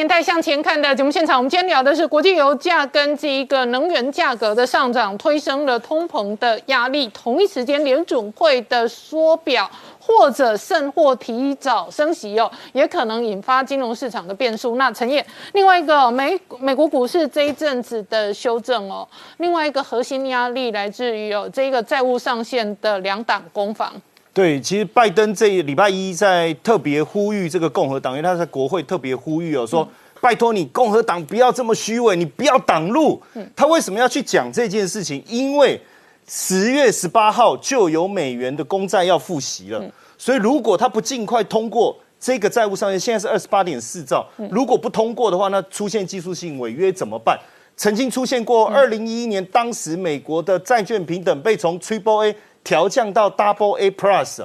A: 年代向前看的节目现场，我们今天聊的是国际油价跟这一个能源价格的上涨，推升了通膨的压力。同一时间，联准会的缩表或者甚或提早升息哦，也可能引发金融市场的变数。那陈燕，另外一个美美国股市这一阵子的修正哦，另外一个核心压力来自于有这个债务上限的两党攻防。
G: 对，其实拜登这礼拜一在特别呼吁这个共和党，因为他在国会特别呼吁哦，说拜托你共和党不要这么虚伪，你不要挡路。他为什么要去讲这件事情？因为十月十八号就有美元的公债要复习了，所以如果他不尽快通过这个债务上限，现在是二十八点四兆，如果不通过的话，那出现技术性违约怎么办？曾经出现过二零一一年，当时美国的债券平等被从 Triple A。调降到 Double A Plus，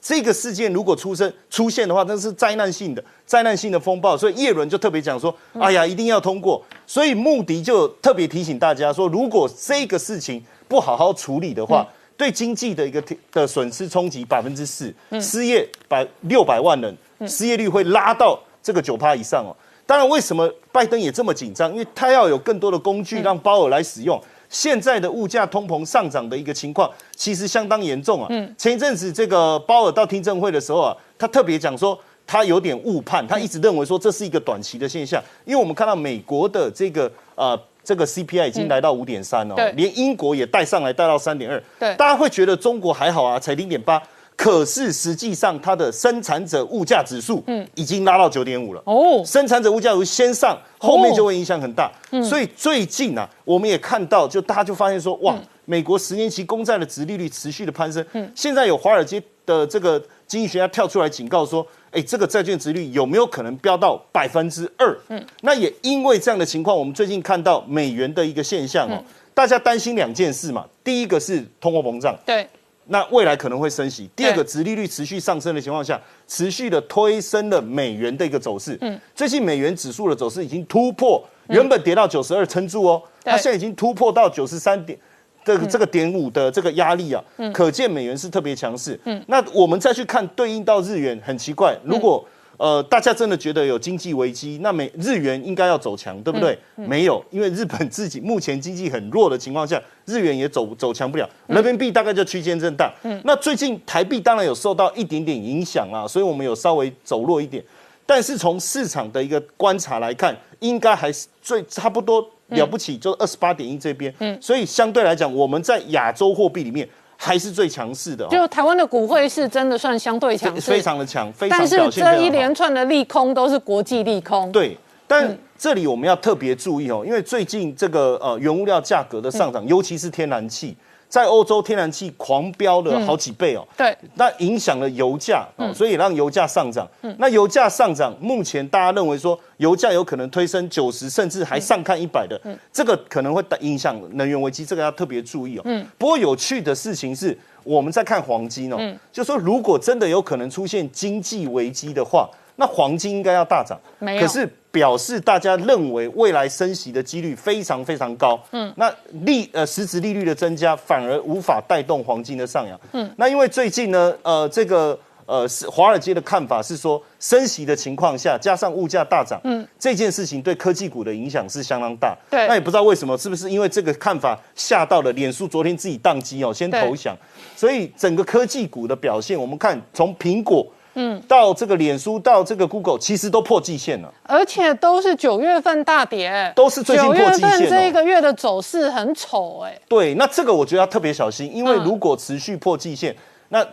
G: 这个事件如果出生出现的话，那是灾难性的灾难性的风暴。所以叶伦就特别讲说：“哎呀，一定要通过。”所以穆迪就特别提醒大家说：“如果这个事情不好好处理的话，对经济的一个的损失冲击百分之四，失业百六百万人，失业率会拉到这个九趴以上哦。当然，为什么拜登也这么紧张？因为他要有更多的工具让鲍尔来使用。”现在的物价通膨上涨的一个情况，其实相当严重啊。嗯，前一阵子这个鲍尔到听证会的时候啊，他特别讲说，他有点误判，他一直认为说这是一个短期的现象，因为我们看到美国的这个呃这个 CPI 已经来到五点三哦，连英国也带上来带到三点二，
A: 对，
G: 大家会觉得中国还好啊，才零点八，可是实际上它的生产者物价指数，嗯，已经拉到九点五了。
A: 哦，
G: 生产者物价指数先上，后面就会影响很大。所以最近啊，我们也看到，就大家就发现说，哇，美国十年期公债的殖利率持续的攀升。嗯，现在有华尔街的这个经济学家跳出来警告说，哎，这个债券值率有没有可能飙到百分之二？嗯，那也因为这样的情况，我们最近看到美元的一个现象哦，大家担心两件事嘛，第一个是通货膨胀。
A: 对，
G: 那未来可能会升息。第二个，殖利率持续上升的情况下，持续的推升了美元的一个走势。嗯，最近美元指数的走势已经突破，原本跌到九十二撑住哦，它现在已经突破到九十三点。这个这个点五的这个压力啊，可见美元是特别强势。嗯，那我们再去看对应到日元，很奇怪，如果呃大家真的觉得有经济危机，那美日元应该要走强，对不对？没有，因为日本自己目前经济很弱的情况下，日元也走走强不了，人民币大概就区间震荡。嗯，那最近台币当然有受到一点点影响啊，所以我们有稍微走弱一点。但是从市场的一个观察来看，应该还是最差不多了不起，就二十八点一这边。嗯，所以相对来讲，我们在亚洲货币里面还是最强势的、哦，
A: 就台湾的股汇是真的算相对强势，
G: 非常的强，非常
A: 但是
G: 表现
A: 这一连串的利空都是国际利空。
G: 对，但这里我们要特别注意哦，因为最近这个呃原物料价格的上涨，尤其是天然气，在欧洲天然气狂飙了好几倍哦。
A: 对，
G: 那影响了油价哦，所以也让油价上涨。那油价上涨，目前大家认为说油价有可能推升九十，甚至还上看一百的，这个可能会影响能源危机，这个要特别注意哦。嗯。不过有趣的事情是，我们在看黄金哦，就说如果真的有可能出现经济危机的话，那黄金应该要大涨。
A: 没有
G: 可是表示大家认为未来升息的几率非常非常高。嗯，那利呃实质利率的增加反而无法带动黄金的上扬。嗯，那因为最近呢，呃，这个。呃，是华尔街的看法是说，升息的情况下，加上物价大涨，嗯，这件事情对科技股的影响是相当大。
A: 对
G: 那也不知道为什么，是不是因为这个看法吓到了脸书？昨天自己宕机哦，先投降，所以整个科技股的表现，我们看从苹果，嗯，到这个脸书，到这个 Google，其实都破季线了。
A: 而且都是九月份大跌，
G: 都是最近破季线
A: 这一个月的走势很丑哎。
G: 对，那这个我觉得要特别小心，因为
A: 嗯。
G: 如果持续破季线，那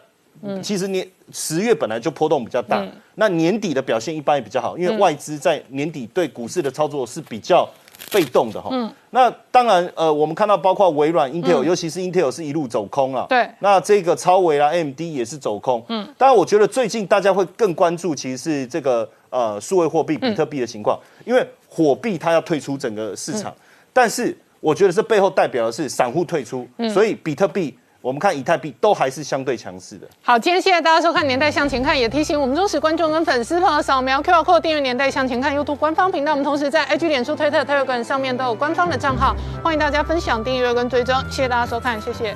G: 其实年十月本来就波动比较大，
A: 嗯。
G: 那年底的表现一般也比较好，因为外资在年底对股市的操作是比较被动的哈。
A: 嗯
G: 那当然，呃，我们看到包括微软、Intel，、尤其是 Intel 是一路走空了。
A: 对
G: 那这个超微啦、AMD 也是走空。嗯，当然，我觉得最近大家会更关注其实是这个呃数位货币比特币的情况，因为火币它要退出整个市场，但是我觉得这背后代表的是散户退出，所以比特币。我们看以太币都还是相对强势的。
A: 好，今天谢谢大家收看《年代向前看》，也提醒我们忠实观众跟粉丝朋友扫描 QR code 订阅《年代向前看》YouTube 官方频道。我们同时在 IG、脸书、推特、Telegram 上面都有官方的账号，欢迎大家分享、订阅跟追踪。谢谢大家收看，谢谢。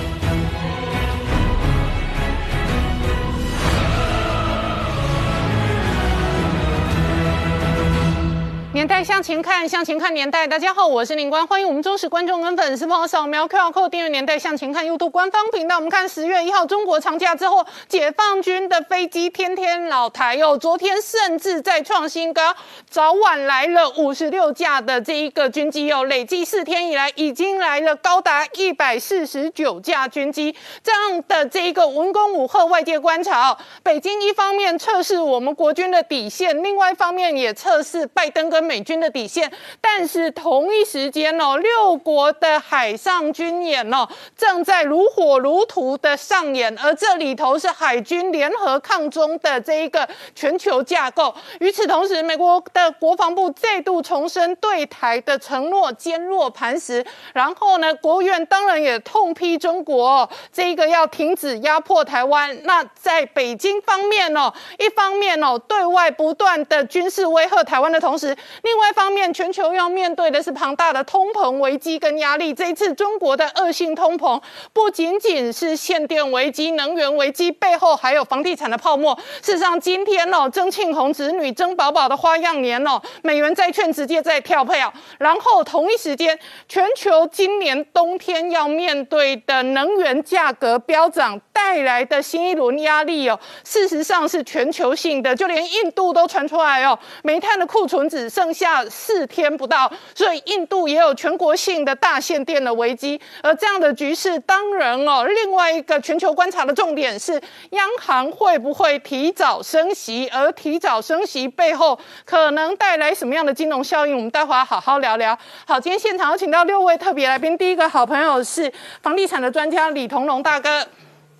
A: 年代向前看，向前看年代。大家好，我是林官，欢迎我们忠实观众跟粉丝朋友扫描 QR code 订阅《年代向前看》YouTube 官方频道。我们看十月一号中国长假之后，解放军的飞机天天老台哦，昨天甚至在创新高，早晚来了五十六架的这一个军机哦，累计四天以来已经来了高达一百四十九架军机，这样的这一个文攻武赫，外界观察哦，北京一方面测试我们国军的底线，另外一方面也测试拜登跟美军的底线。但是同一时间哦，六国的海上军演哦，正在如火如荼的上演，而这里头是海军联合抗中的这一个全球架构。与此同时，美国的国防部再度重申对台的承诺坚若磐石。然后呢，国务院当然也痛批中国这一个要停止压迫台湾。那在北京方面哦，一方面哦，对外不断的军事威吓台湾的同时，另外一方面，全球要面对的是庞大的通膨危机跟压力。这一次中国的恶性通膨，不仅仅是限电危机、能源危机，背后还有房地产的泡沫。事实上，今天哦，曾庆红子女曾宝宝的花样年哦，美元债券直接在跳票。然后同一时间，全球今年冬天要面对的能源价格飙涨带来的新一轮压力哦，事实上是全球性的，就连印度都传出来哦，煤炭的库存只剩下四天不到，所以印度也有全国性的大限电的危机。而这样的局势，当然哦，另外一个全球观察的重点是，央行会不会提早升息？而提早升息背后可能带来什么样的金融效应？我们待会儿好好聊聊。好，今天现场有请到六位特别来宾，第一个好朋友是房地产的专家李同龙大哥，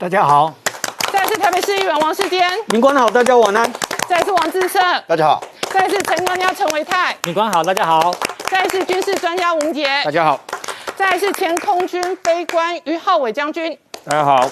H: 大家好，
A: 再来是台北市议员王世坚，
H: 民官好，大家晚安。
A: 再来是王志胜，
C: 大家好，
A: 再来是陈专家陈维泰，
H: 民官好，大家好，
A: 再来是军事专家吴杰，
F: 大家好，
A: 再来是前空军飞官于浩伟将军。
G: 大家好，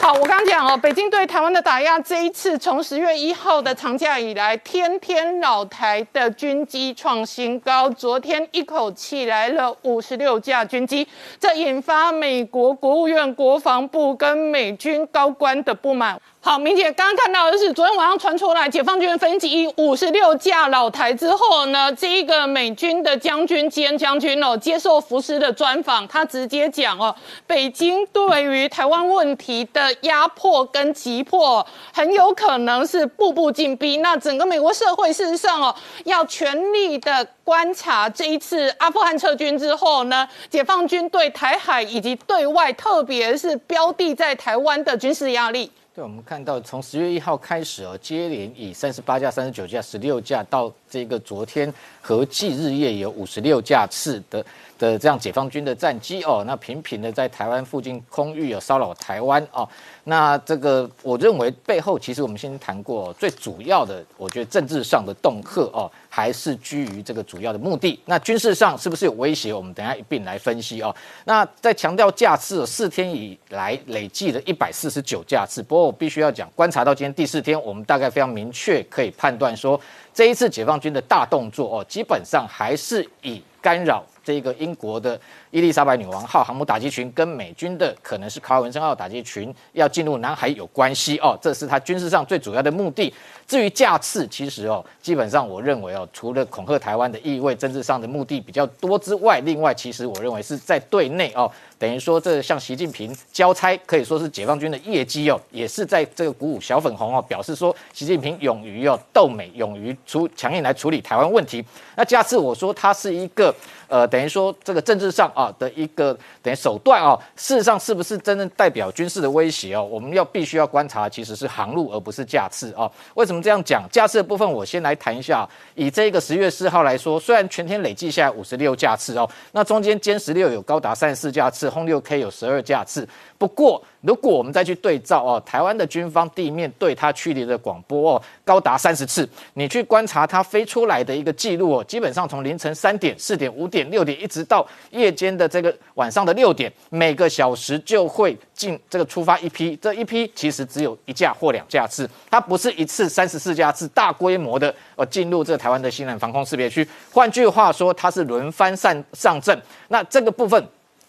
A: 好，我刚刚讲哦，北京对台湾的打压，这一次从十月一号的长假以来，天天老台的军机创新高，昨天一口气来了五十六架军机，这引发美国国务院国防部跟美军高官的不满。好，明姐刚刚看到的是昨天晚上传出来，解放军分机五十六架老台之后呢，这一个美军的将军兼将军哦，接受福斯的专访，他直接讲哦，北京对于台湾问题的压迫跟急迫，很有可能是步步进逼。那整个美国社会事实上哦，要全力的观察这一次阿富汗撤军之后呢，解放军对台海以及对外，特别是标的在台湾的军事压力。
F: 我们看到从十月一号开始哦，接连以三十八架、三十九架、十六架，到这个昨天合计日夜有五十六架次的的这样解放军的战机哦，那频频的在台湾附近空域有骚扰台湾哦。那这个我认为背后其实我们先谈过，最主要的我觉得政治上的恫吓哦，还是居于这个主要的目的。那军事上是不是有威胁？我们等下一并来分析哦。那在强调架次，四天以来累计的一百四十九架次。不过我必须要讲，观察到今天第四天，我们大概非常明确可以判断说，这一次解放军的大动作哦，基本上还是以干扰这个英国的伊丽莎白女王号航母打击群跟美军的可能是卡尔文森号打击群要进入南海有关系哦，这是他军事上最主要的目的。至于架次，其实哦，基本上我认为哦，除了恐吓台湾的意味，政治上的目的比较多之外，另外其实我认为是在对内哦，等于说这像习近平交差，可以说是解放军的业绩哦，也是在这个鼓舞小粉红哦，表示说习近平勇于哦斗美，勇于出强硬来处理台湾问题。那架次我说它是一个呃，等于说这个政治上啊的一个等于手段啊，事实上是不是真正代表军事的威胁哦？我们要必须要观察，其实是航路而不是架次啊。为什么这样讲？架次的部分我先来谈一下。以这个十月四号来说，虽然全天累计下来五十六架次哦，那中间歼十六有高达三十四架次，轰六 K 有十二架次。不过，如果我们再去对照哦，台湾的军方地面对它距离的广播哦，高达三十次。你去观察它飞出来的一个记录哦，基本上从凌晨三点、四点、五点、六点，一直到夜间的这个晚上的六点，每个小时就会进这个出发一批。这一批其实只有一架或两架次，它不是一次三十四架次大规模的呃进入这个台湾的西南防空识别区。换句话说，它是轮番上上阵。那这个部分。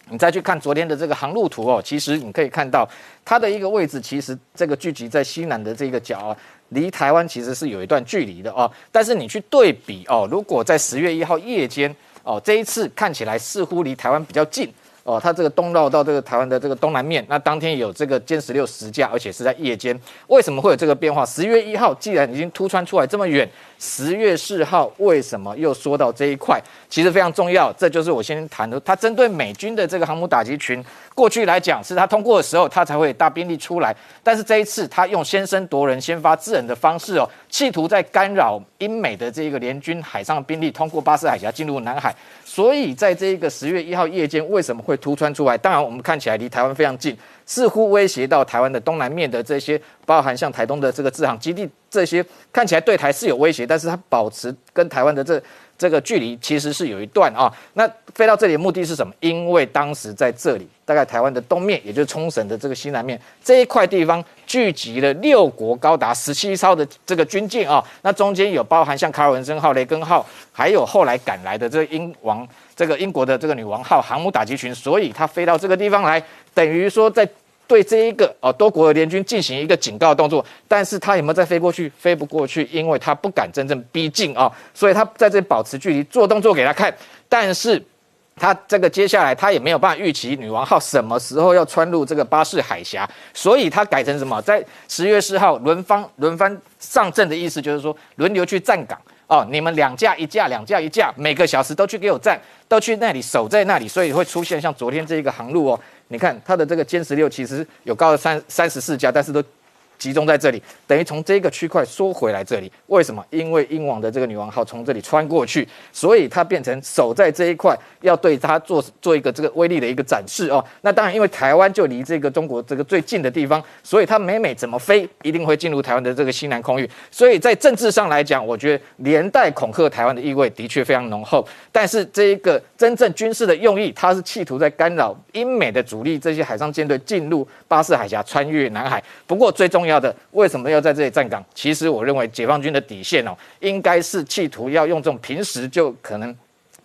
F: 你再去看昨天的这个航路图哦，其实你可以看到它的一个位置，其实这个聚集在西南的这个角啊，离台湾其实是有一段距离的哦。但是你去对比哦，如果在十月一号夜间哦，这一次看起来似乎离台湾比较近哦，它这个东绕到这个台湾的这个东南面，那当天有这个歼十六十架，而且是在夜间，为什么会有这个变化？十月一号既然已经突穿出来这么远，十月四号为什么又说到这一块？其实非常重要，这就是我先谈的。它针对美军的这个航母打击群，过去来讲是它通过的时候，它才会大兵力出来。但是这一次，它用先声夺人、先发制人的方式哦，企图在干扰英美的这个联军海上兵力通过巴士海峡进入南海。所以在这一个十月一号夜间，为什么会突穿出来？当然，我们看起来离台湾非常近。似乎威胁到台湾的东南面的这些，包含像台东的这个制航基地，这些看起来对台是有威胁，但是它保持跟台湾的这这个距离其实是有一段啊。那飞到这里的目的是什么？因为当时在这里，大概台湾的东面，也就是冲绳的这个西南面这一块地方，聚集了六国高达十七艘的这个军舰啊。那中间有包含像卡尔文森号、雷根号，还有后来赶来的这个英王。这个英国的这个女王号航母打击群，所以它飞到这个地方来，等于说在对这一个哦多国的联军进行一个警告动作。但是它有没有再飞过去？飞不过去，因为它不敢真正逼近啊，所以它在这里保持距离，做动作给他看。但是他这个接下来他也没有办法预期女王号什么时候要穿入这个巴士海峡，所以他改成什么？在十月四号轮番轮番上阵的意思，就是说轮流去站岗。哦，你们两架一架，两架一架，每个小时都去给我站，都去那里守在那里，所以会出现像昨天这一个航路哦。你看它的这个歼十六其实有高的三三十四架，但是都。集中在这里，等于从这个区块缩回来这里。为什么？因为英王的这个女王号从这里穿过去，所以它变成守在这一块，要对它做做一个这个威力的一个展示哦。那当然，因为台湾就离这个中国这个最近的地方，所以它每每怎么飞，一定会进入台湾的这个西南空域。所以在政治上来讲，我觉得连带恐吓台湾的意味的确非常浓厚。但是这一个真正军事的用意，它是企图在干扰英美的主力这些海上舰队进入巴士海峡，穿越南海。不过最重要。的为什么要在这里站岗？其实我认为解放军的底线哦，应该是企图要用这种平时就可能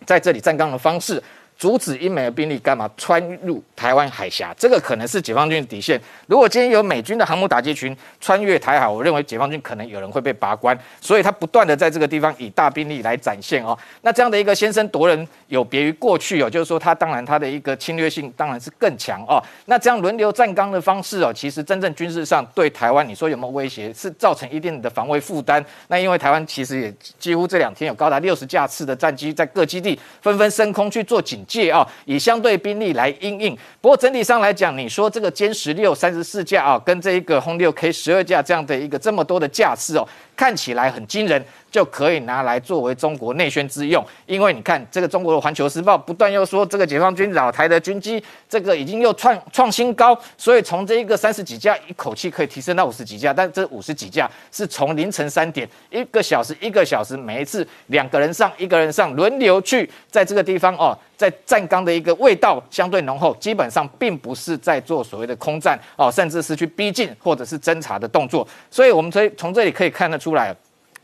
F: 在这里站岗的方式。阻止英美的兵力干嘛穿入台湾海峡？这个可能是解放军的底线。如果今天有美军的航母打击群穿越台海，我认为解放军可能有人会被拔关。所以他不断的在这个地方以大兵力来展现哦。那这样的一个先声夺人，有别于过去哦，就是说他当然他的一个侵略性当然是更强哦。那这样轮流站岗的方式哦，其实真正军事上对台湾，你说有没有威胁？是造成一定的防卫负担。那因为台湾其实也几乎这两天有高达六十架次的战机在各基地纷纷升空去做警。借啊，以相对兵力来应应。不过整体上来讲，你说这个歼十六三十四架啊，跟这一个轰六 K 十二架这样的一个这么多的架次哦。看起来很惊人，就可以拿来作为中国内宣之用。因为你看，这个中国的《环球时报》不断又说，这个解放军老台的军机，这个已经又创创新高。所以从这一个三十几架，一口气可以提升到五十几架。但这五十几架是从凌晨三点，一个小时一个小时，每一次两个人上，一个人上，轮流去在这个地方哦，在站岗的一个味道相对浓厚，基本上并不是在做所谓的空战哦，甚至是去逼近或者是侦查的动作。所以我们从从这里可以看得出。出来，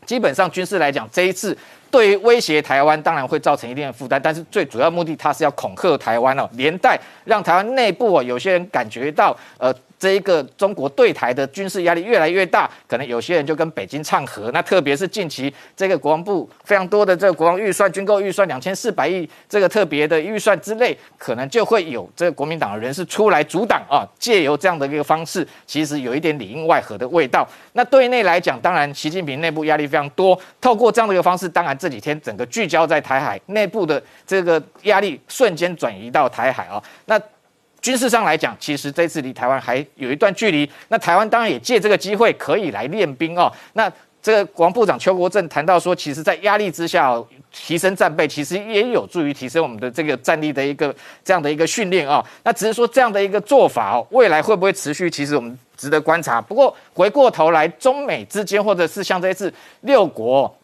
F: 基本上军事来讲，这一次对于威胁台湾，当然会造成一定的负担，但是最主要目的，它是要恐吓台湾哦，连带让台湾内部哦，有些人感觉到呃。这一个中国对台的军事压力越来越大，可能有些人就跟北京唱和。那特别是近期这个国防部非常多的这个国防预算、军购预算两千四百亿，这个特别的预算之内，可能就会有这个国民党的人士出来阻挡啊，借由这样的一个方式，其实有一点里应外合的味道。那对内来讲，当然习近平内部压力非常多，透过这样的一个方式，当然这几天整个聚焦在台海内部的这个压力瞬间转移到台海啊，那。军事上来讲，其实这次离台湾还有一段距离。那台湾当然也借这个机会可以来练兵哦。那这个国防部长邱国正谈到说，其实，在压力之下提升战备，其实也有助于提升我们的这个战力的一个这样的一个训练啊。那只是说这样的一个做法哦，未来会不会持续？其实我们值得观察。不过回过头来，中美之间，或者是像这一次六国。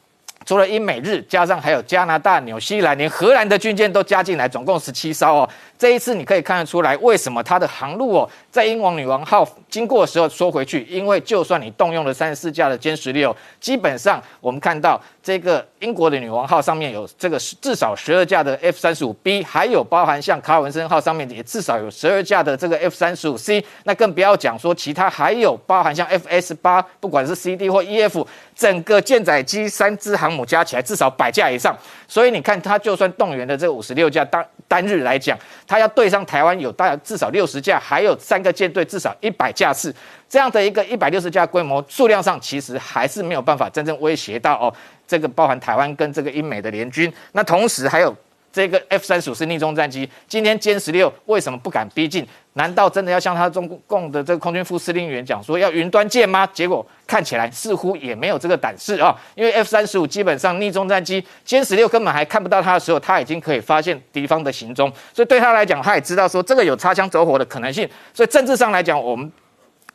F: 除了英美日，加上还有加拿大、纽西兰，连荷兰的军舰都加进来，总共十七艘哦。这一次你可以看得出来，为什么它的航路哦，在英王女王号经过的时候缩回去，因为就算你动用了三十四架的歼十六，基本上我们看到这个英国的女王号上面有这个至少十二架的 F 三十五 B，还有包含像卡尔文森号上面也至少有十二架的这个 F 三十五 C，那更不要讲说其他还有包含像 F S 八，不管是 C D 或 E F。整个舰载机三支航母加起来至少百架以上，所以你看，它就算动员的这五十六架单单日来讲，它要对上台湾有大至少六十架，还有三个舰队至少一百架次，这样的一个一百六十架规模数量上，其实还是没有办法真正威胁到哦。这个包含台湾跟这个英美的联军，那同时还有。这个 F 三十五是逆中战机，今天歼十六为什么不敢逼近？难道真的要向他中共的这个空军副司令员讲说要云端舰吗？结果看起来似乎也没有这个胆识啊，因为 F 三十五基本上逆中战机，歼十六根本还看不到它的时候，他已经可以发现敌方的行踪，所以对他来讲，他也知道说这个有擦枪走火的可能性，所以政治上来讲，我们。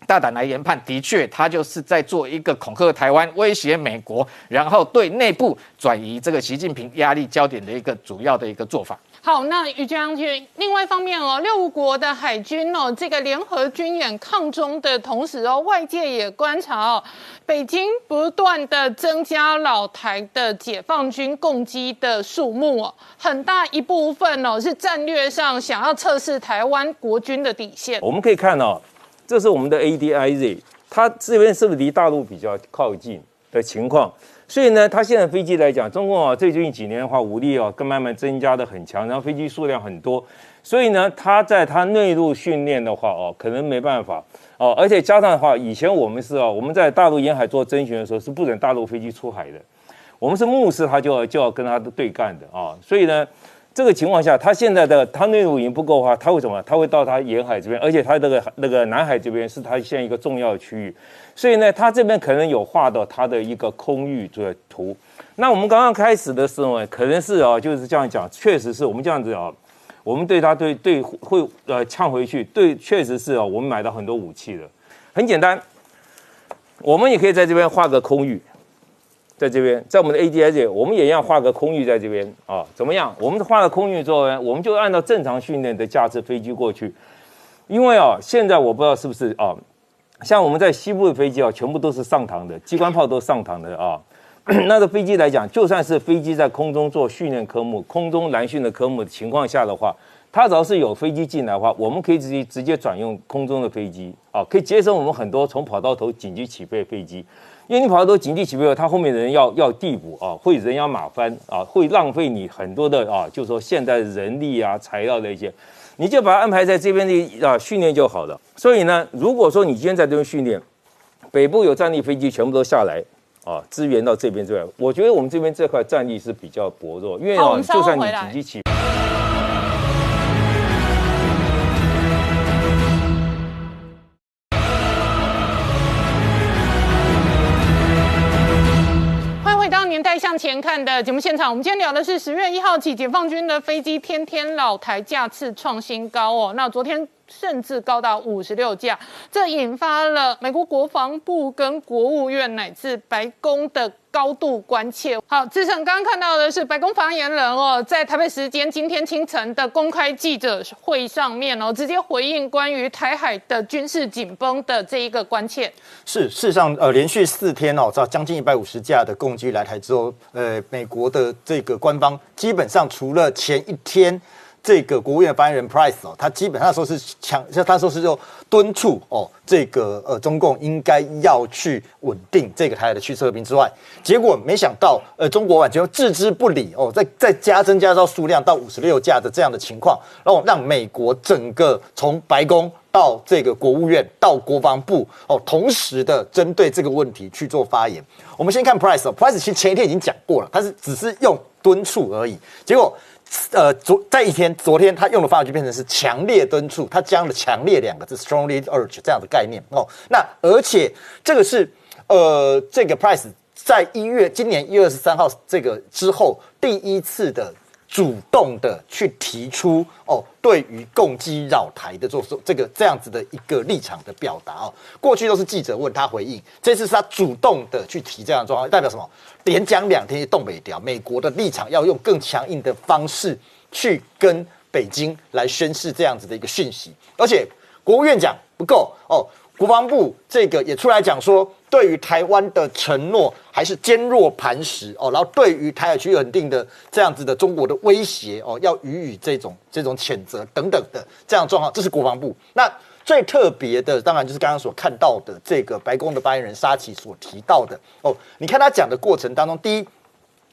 F: 大胆来研判，的确，他就是在做一个恐吓台湾、威胁美国，然后对内部转移这个习近平压力焦点的一个主要的一个做法。
A: 好，那于将军，另外一方面哦，六国的海军哦，这个联合军演抗中的同时哦，外界也观察哦，北京不断的增加老台的解放军攻击的数目哦，很大一部分哦是战略上想要测试台湾国军的底线。
I: 我们可以看到。这是我们的 ADIZ，它这边是不是离大陆比较靠近的情况？所以呢，它现在飞机来讲，中共啊，最近几年的话，武力啊，更慢慢增加的很强，然后飞机数量很多，所以呢，它在它内陆训练的话哦，可能没办法哦，而且加上的话，以前我们是啊，我们在大陆沿海做征询的时候，是不准大陆飞机出海的，我们是目视它就要就要跟它对干的啊，所以呢。这个情况下，他现在的他内陆已经不够的话，他会什么？他会到他沿海这边，而且他这个那个南海这边是他现在一个重要区域，所以呢，他这边可能有画到他的一个空域的图。那我们刚刚开始的时候呢，可能是啊，就是这样讲，确实是我们这样子啊，我们对他对对会呃呛回去，对，确实是啊，我们买到很多武器的，很简单，我们也可以在这边画个空域。在这边，在我们的 ADI 我们也要画个空域在这边啊，怎么样？我们画了空域之后呢，我们就按照正常训练的架次飞机过去。因为啊，现在我不知道是不是啊，像我们在西部的飞机啊，全部都是上膛的，机关炮都上膛的啊。那个飞机来讲，就算是飞机在空中做训练科目、空中蓝训的科目的情况下的话，它只要是有飞机进来的话，我们可以直接直接转用空中的飞机啊，可以节省我们很多从跑道头紧急起飞飞机。因为你跑的都紧急起飞，他后面的人要要递补啊，会人仰马翻啊，会浪费你很多的啊，就是说现在人力啊、材料的一些，你就把它安排在这边的啊训练就好了。所以呢，如果说你今天在这边训练，北部有战力飞机全部都下来啊，支援到这边之外，我觉得我们这边这块战力是比较薄弱，因为啊，就算你紧急起。
A: 看的节目现场，我们今天聊的是十月一号起，解放军的飞机天天老台架次创新高哦。那昨天。甚至高达五十六架，这引发了美国国防部跟国务院乃至白宫的高度关切。好，志成刚刚看到的是白宫发言人哦，在台北时间今天清晨的公开记者会上面哦，直接回应关于台海的军事紧绷的这一个关切。
H: 是，事实上，呃，连续四天哦，这将近一百五十架的攻击来台之后，呃，美国的这个官方基本上除了前一天。这个国务院发言人 Price 哦，他基本上说是强，像他说是就敦促哦，这个呃中共应该要去稳定这个台海的驱车和平之外，结果没想到呃中国完全置之不理哦，再再加增加到数量到五十六架的这样的情况，然后让美国整个从白宫到这个国务院到国防部哦，同时的针对这个问题去做发言。我们先看 Price 哦，Price 其实前一天已经讲过了，他是只是用敦促而已，结果。呃，昨在一天，昨天他用的方法就变成是强烈敦促，他加了“强烈”两个字，strongly urge 这样的概念哦。那而且这个是呃，这个 price 在一月今年一月二十三号这个之后第一次的。主动的去提出哦，对于攻击扰台的做这个这样子的一个立场的表达哦，过去都是记者问他回应，这次是他主动的去提这样的状况，代表什么？连讲两天东北调，美国的立场要用更强硬的方式去跟北京来宣示这样子的一个讯息，而且国务院讲不够哦。国防部这个也出来讲说，对于台湾的承诺还是坚若磐石哦，然后对于台海区域稳定的这样子的中国的威胁哦，要予以这种这种谴责等等的这样状况，这是国防部。那最特别的，当然就是刚刚所看到的这个白宫的发言人沙奇所提到的哦，你看他讲的过程当中，第一，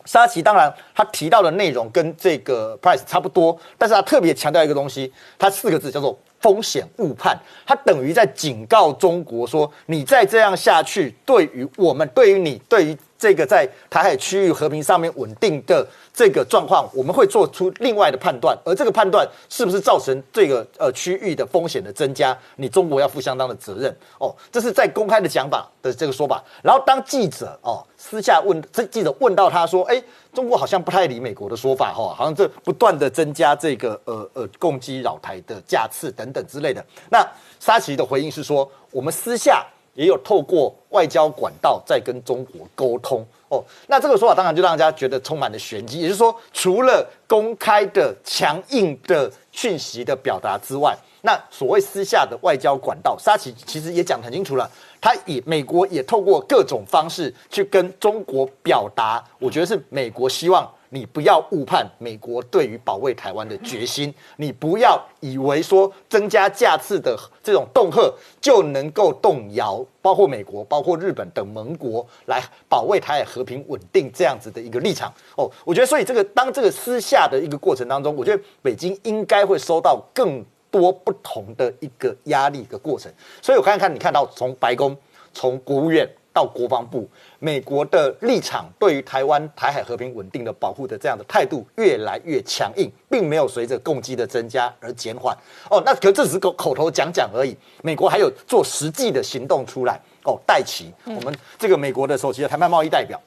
H: 沙奇当然他提到的内容跟这个 Price 差不多，但是他特别强调一个东西，他四个字叫做。风险误判，它等于在警告中国说：你再这样下去，对于我们、对于你、对于这个在台海区域和平上面稳定的这个状况，我们会做出另外的判断，而这个判断是不是造成这个呃区域的风险的增加，你中国要负相当的责任哦。这是在公开的讲法的这个说法。然后当记者哦私下问这记者问到他说，哎，中国好像不太理美国的说法哈，好像这不断的增加这个呃呃攻击扰台的架次等等之类的。那沙奇的回应是说，我们私下。也有透过外交管道在跟中国沟通哦，那这个说法当然就让大家觉得充满了玄机。也就是说，除了公开的强硬的讯息的表达之外，那所谓私下的外交管道，沙奇其实也讲得很清楚了。他也美国也透过各种方式去跟中国表达，我觉得是美国希望。你不要误判美国对于保卫台湾的决心，你不要以为说增加架次的这种恫吓就能够动摇，包括美国、包括日本等盟国来保卫台海和平稳定这样子的一个立场哦。我觉得，所以这个当这个私下的一个过程当中，我觉得北京应该会收到更多不同的一个压力的过程。所以我看看，你看到从白宫、从国务院到国防部。美国的立场对于台湾台海和平稳定的保护的这样的态度越来越强硬，并没有随着攻击的增加而减缓。哦，那可这只是口口头讲讲而已。美国还有做实际的行动出来。哦，戴奇，我们这个美国的首席的谈判贸易代表，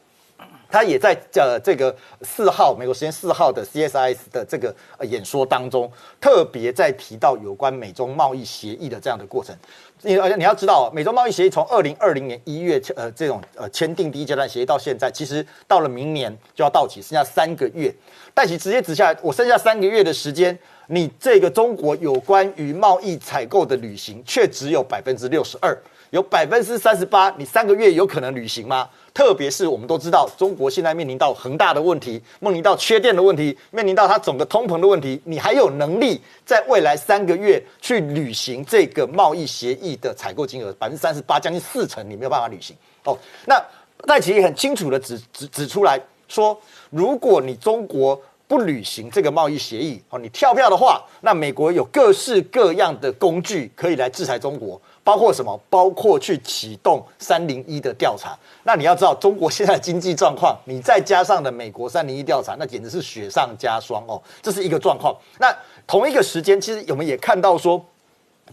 H: 他也在呃这个四号美国时间四号的 CSIS 的这个演说当中，特别在提到有关美中贸易协议的这样的过程。你而且你要知道，美洲贸易协议从二零二零年一月呃这种呃签订第一阶段协议到现在，其实到了明年就要到期，剩下三个月。但其直接指下来，我剩下三个月的时间，你这个中国有关于贸易采购的履行却只有百分之六十二，有百分之三十八，你三个月有可能履行吗？特别是我们都知道，中国现在面临到恒大的问题，面临到缺电的问题，面临到它整个通膨的问题，你还有能力在未来三个月去履行这个贸易协议的采购金额百分之三十八，将近四成，你没有办法履行哦。那戴奇也很清楚的指指指出来说，如果你中国不履行这个贸易协议哦，你跳票的话，那美国有各式各样的工具可以来制裁中国。包括什么？包括去启动三零一的调查。那你要知道，中国现在经济状况，你再加上的美国三零一调查，那简直是雪上加霜哦。这是一个状况。那同一个时间，其实我们也看到说，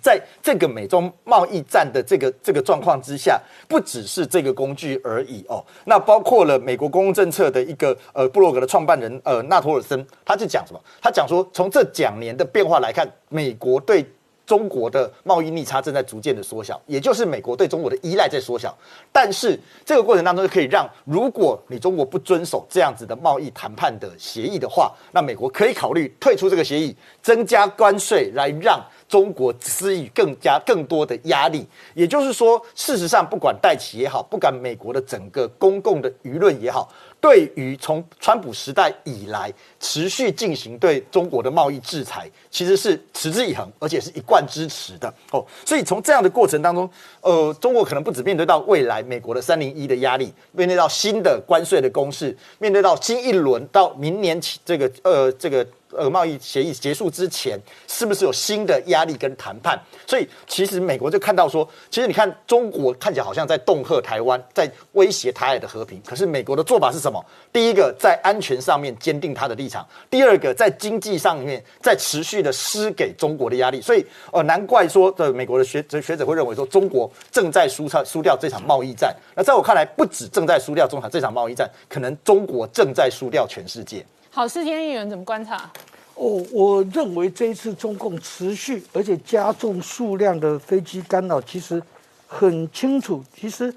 H: 在这个美中贸易战的这个这个状况之下，不只是这个工具而已哦。那包括了美国公共政策的一个呃布洛格的创办人呃纳托尔森，他就讲什么？他讲说，从这两年的变化来看，美国对中国的贸易逆差正在逐渐的缩小，也就是美国对中国的依赖在缩小。但是这个过程当中就可以让，如果你中国不遵守这样子的贸易谈判的协议的话，那美国可以考虑退出这个协议，增加关税来让中国施以更加更多的压力。也就是说，事实上不管戴奇也好，不管美国的整个公共的舆论也好。对于从川普时代以来持续进行对中国的贸易制裁，其实是持之以恒，而且是一贯支持的哦。所以从这样的过程当中，呃，中国可能不止面对到未来美国的三零一的压力，面对到新的关税的攻势，面对到新一轮到明年起这个呃这个。呃，贸易协议结束之前，是不是有新的压力跟谈判？所以其实美国就看到说，其实你看中国看起来好像在恫吓台湾，在威胁台海的和平。可是美国的做法是什么？第一个在安全上面坚定他的立场；第二个在经济上面在持续的施给中国的压力。所以呃，难怪说的美国的学者学者会认为说，中国正在输差输掉这场贸易战。那在我看来，不止正在输掉中场这场贸易战，可能中国正在输掉全世界。
A: 好，世天议员怎么观察？
J: 哦，我认为这一次中共持续而且加重数量的飞机干扰，其实很清楚。其实，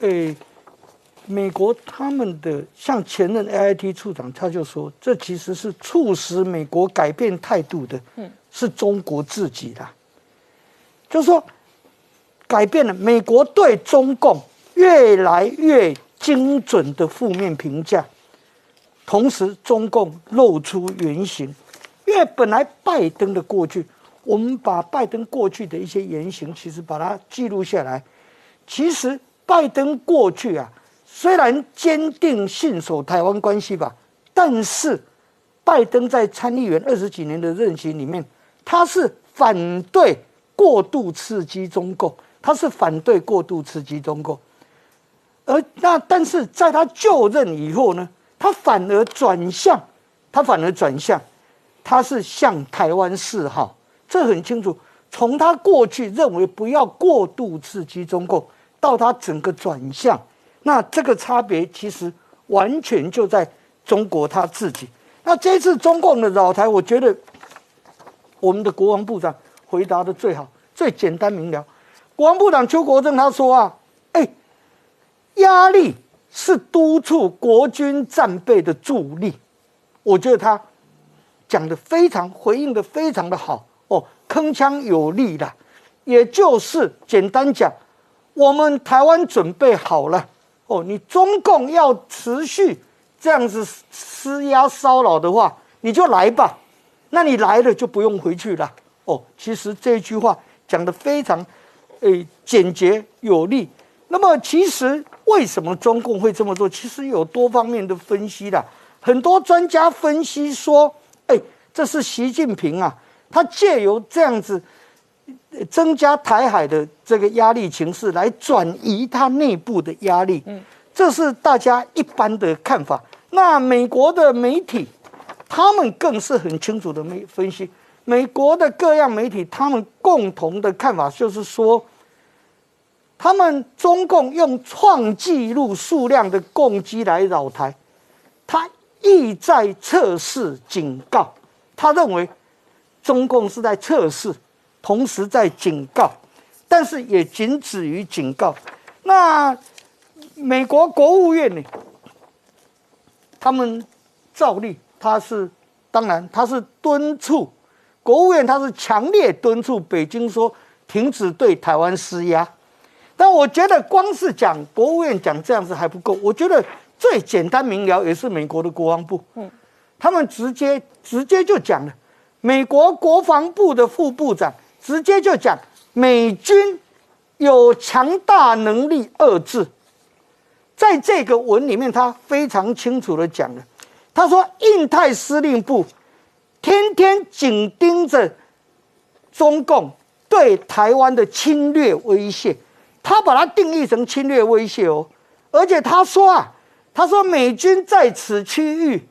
J: 诶，美国他们的像前任 A I T 处长他就说，这其实是促使美国改变态度的，嗯，是中国自己的，就是说改变了美国对中共越来越精准的负面评价。同时，中共露出原形，因为本来拜登的过去，我们把拜登过去的一些言行，其实把它记录下来。其实，拜登过去啊，虽然坚定信守台湾关系吧，但是拜登在参议员二十几年的任期里面，他是反对过度刺激中共，他是反对过度刺激中共。而那但是在他就任以后呢，他反而转向，他反而转向，他是向台湾示好，这很清楚。从他过去认为不要过度刺激中共，到他整个转向，那这个差别其实完全就在中国他自己。那这次中共的扰台，我觉得我们的国防部长回答的最好、最简单明了。国防部长邱国正他说啊，哎，压力是督促国军战备的助力。我觉得他讲的非常，回应的非常的好哦。铿锵有力的，也就是简单讲，我们台湾准备好了哦。你中共要持续这样子施压骚扰的话，你就来吧。那你来了就不用回去了哦。其实这句话讲的非常诶简洁有力。那么其实为什么中共会这么做？其实有多方面的分析的。很多专家分析说，哎，这是习近平啊。他借由这样子增加台海的这个压力情势，来转移他内部的压力，嗯，这是大家一般的看法。那美国的媒体，他们更是很清楚的没分析。美国的各样媒体，他们共同的看法就是说，他们中共用创纪录数量的攻击来扰台，他意在测试警告，他认为。中共是在测试，同时在警告，但是也仅止于警告。那美国国务院呢？他们照例，他是当然，他是敦促国务院，他是强烈敦促北京说停止对台湾施压。但我觉得光是讲国务院讲这样子还不够，我觉得最简单明了也是美国的国防部，嗯，他们直接直接就讲了。美国国防部的副部长直接就讲，美军有强大能力遏制。在这个文里面，他非常清楚的讲了，他说，印太司令部天天紧盯着中共对台湾的侵略威胁，他把它定义成侵略威胁哦，而且他说啊，他说美军在此区域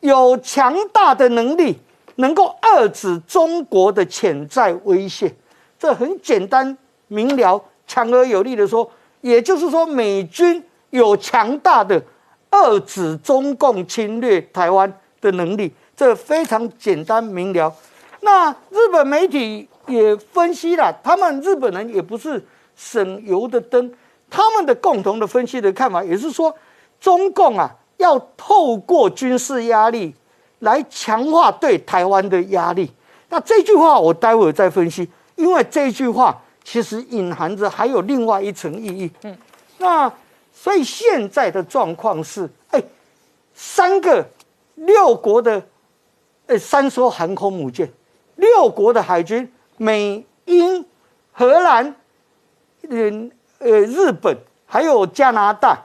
J: 有强大的能力。能够遏制中国的潜在威胁，这很简单明了、强而有力的说，也就是说，美军有强大的遏制中共侵略台湾的能力，这非常简单明了。那日本媒体也分析了，他们日本人也不是省油的灯，他们的共同的分析的看法也是说，中共啊要透过军事压力。来强化对台湾的压力。那这句话我待会再分析，因为这句话其实隐含着还有另外一层意义。嗯，那所以现在的状况是，哎，三个六国的，呃，三艘航空母舰，六国的海军，美、英、荷兰，嗯，呃，日本，还有加拿大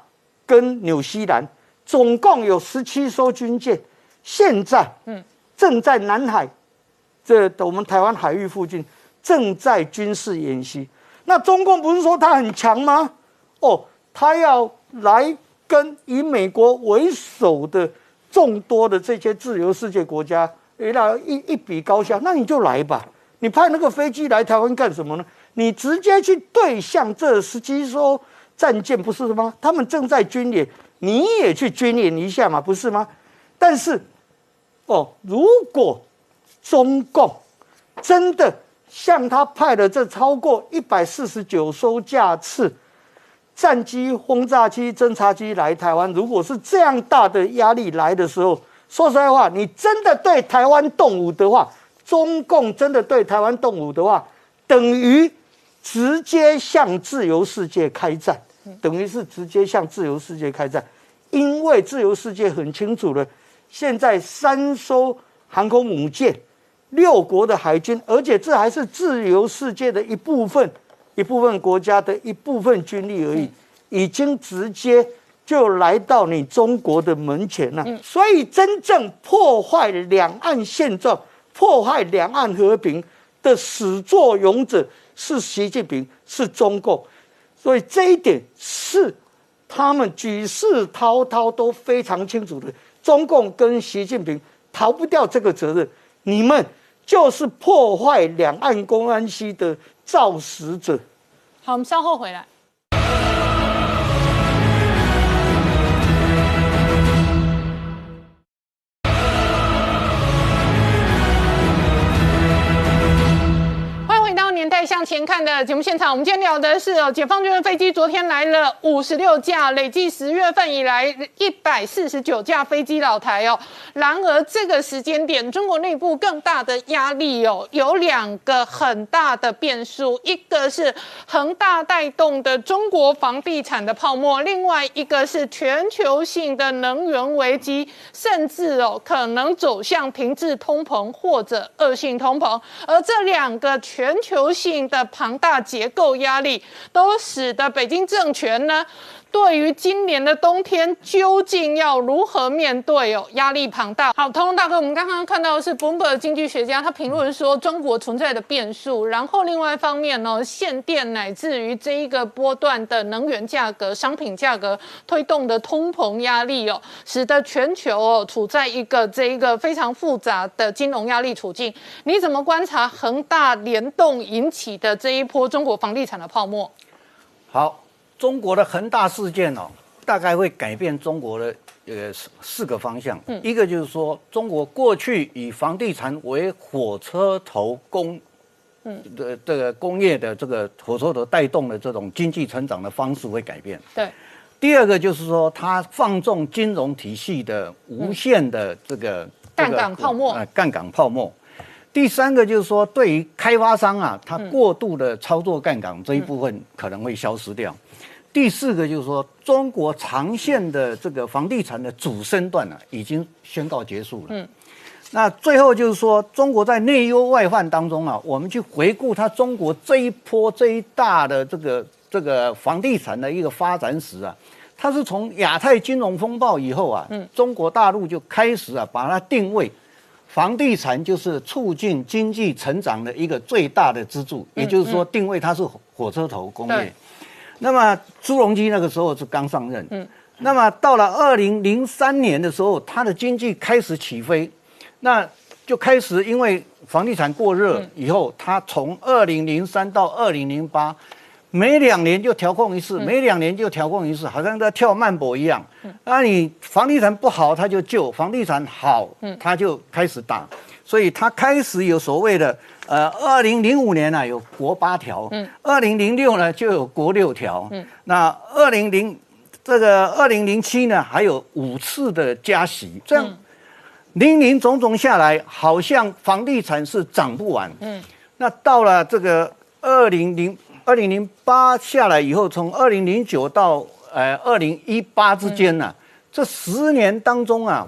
J: 跟纽西兰，总共有十七艘军舰。现在，嗯，正在南海，这我们台湾海域附近正在军事演习。那中共不是说他很强吗？哦，他要来跟以美国为首的众多的这些自由世界国家，来一一比高下。那你就来吧，你派那个飞机来台湾干什么呢？你直接去对向这十七艘战舰，不是吗？他们正在军演，你也去军演一下嘛，不是吗？但是。哦，如果中共真的向他派了这超过一百四十九艘架次战机、轰炸机、侦察机来台湾，如果是这样大的压力来的时候，说实在话，你真的对台湾动武的话，中共真的对台湾动武的话，等于直接向自由世界开战，等于是直接向自由世界开战，因为自由世界很清楚了。现在三艘航空母舰，六国的海军，而且这还是自由世界的一部分，一部分国家的一部分军力而已，已经直接就来到你中国的门前了。所以，真正破坏两岸现状、破坏两岸和平的始作俑者是习近平，是中共。所以这一点是他们举世滔滔都非常清楚的，中共跟习近平逃不掉这个责任，你们就是破坏两岸公安系的肇始者。
A: 好，我们稍后回来。年代向前看》的节目现场。我们今天聊的是哦，解放军的飞机昨天来了五十六架，累计十月份以来一百四十九架飞机老台哦。然而这个时间点，中国内部更大的压力哦，有两个很大的变数，一个是恒大带动的中国房地产的泡沫，另外一个是全球性的能源危机，甚至哦可能走向停滞通膨或者恶性通膨。而这两个全球性的庞大结构压力，都使得北京政权呢。对于今年的冬天究竟要如何面对哦，压力庞大。好，通通大哥，我们刚刚看到的是 Bloomberg 经济学家他评论说中国存在的变数，然后另外一方面呢，限电乃至于这一个波段的能源价格、商品价格推动的通膨压力哦，使得全球哦处在一个这一个非常复杂的金融压力处境。你怎么观察恒大联动引起的这一波中国房地产的泡沫？
K: 好。中国的恒大事件哦，大概会改变中国的呃四四个方向。嗯，一个就是说，中国过去以房地产为火车头工，嗯的这个工业的这个火车头带动的这种经济成长的方式会改变。
A: 对。
K: 第二个就是说，它放纵金融体系的无限的这个
A: 杠杆泡沫。
K: 啊，杠杆泡沫。第三个就是说，对于开发商啊，他过度的操作杠杆这一部分可能会消失掉。第四个就是说，中国长线的这个房地产的主升段呢，已经宣告结束了。嗯，那最后就是说，中国在内忧外患当中啊，我们去回顾它中国这一波这一大的这个这个房地产的一个发展史啊，它是从亚太金融风暴以后啊，嗯，中国大陆就开始啊，把它定位房地产就是促进经济成长的一个最大的支柱，也就是说，定位它是火车头工业。那么朱镕基那个时候是刚上任，嗯，那么到了二零零三年的时候，他的经济开始起飞，那就开始因为房地产过热以后，他从二零零三到二零零八，每两年就调控一次，每两年就调控一次，好像在跳慢搏一样。那你房地产不好，他就救；房地产好，他就开始打。所以他开始有所谓的，呃，二零零五年呢有国八条，嗯，二零零六呢就有国六条，嗯，那二零零这个二零零七呢还有五次的加息，这样零零总总下来，好像房地产是涨不完，嗯，那到了这个二零零二零零八下来以后，从二零零九到呃二零一八之间呢，这十年当中啊，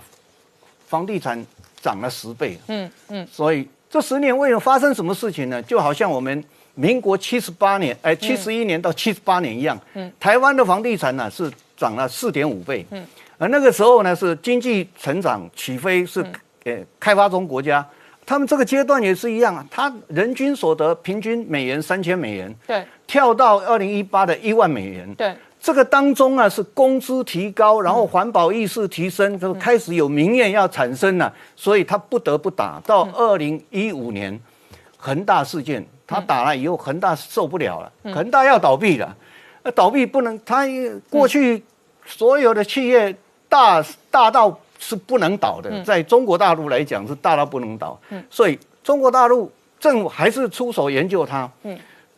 K: 房地产。涨了十倍，嗯嗯，所以这十年为了发生什么事情呢？就好像我们民国七十八年，哎，七十一年到七十八年一样，嗯，台湾的房地产呢是涨了四点五倍，嗯，而那个时候呢是经济成长起飞，是呃开发中国家，他们这个阶段也是一样啊，他人均所得平均美元三千美元，
A: 对，
K: 跳到二零一八的一万美元，
A: 对。
K: 这个当中啊，是工资提高，然后环保意识提升，就开始有民怨要产生了，所以他不得不打。到二零一五年，恒大事件，他打了以后，恒大受不了了，恒大要倒闭了。那倒闭不能，他过去所有的企业大大到是不能倒的，在中国大陆来讲是大到不能倒。所以中国大陆政府还是出手研究它。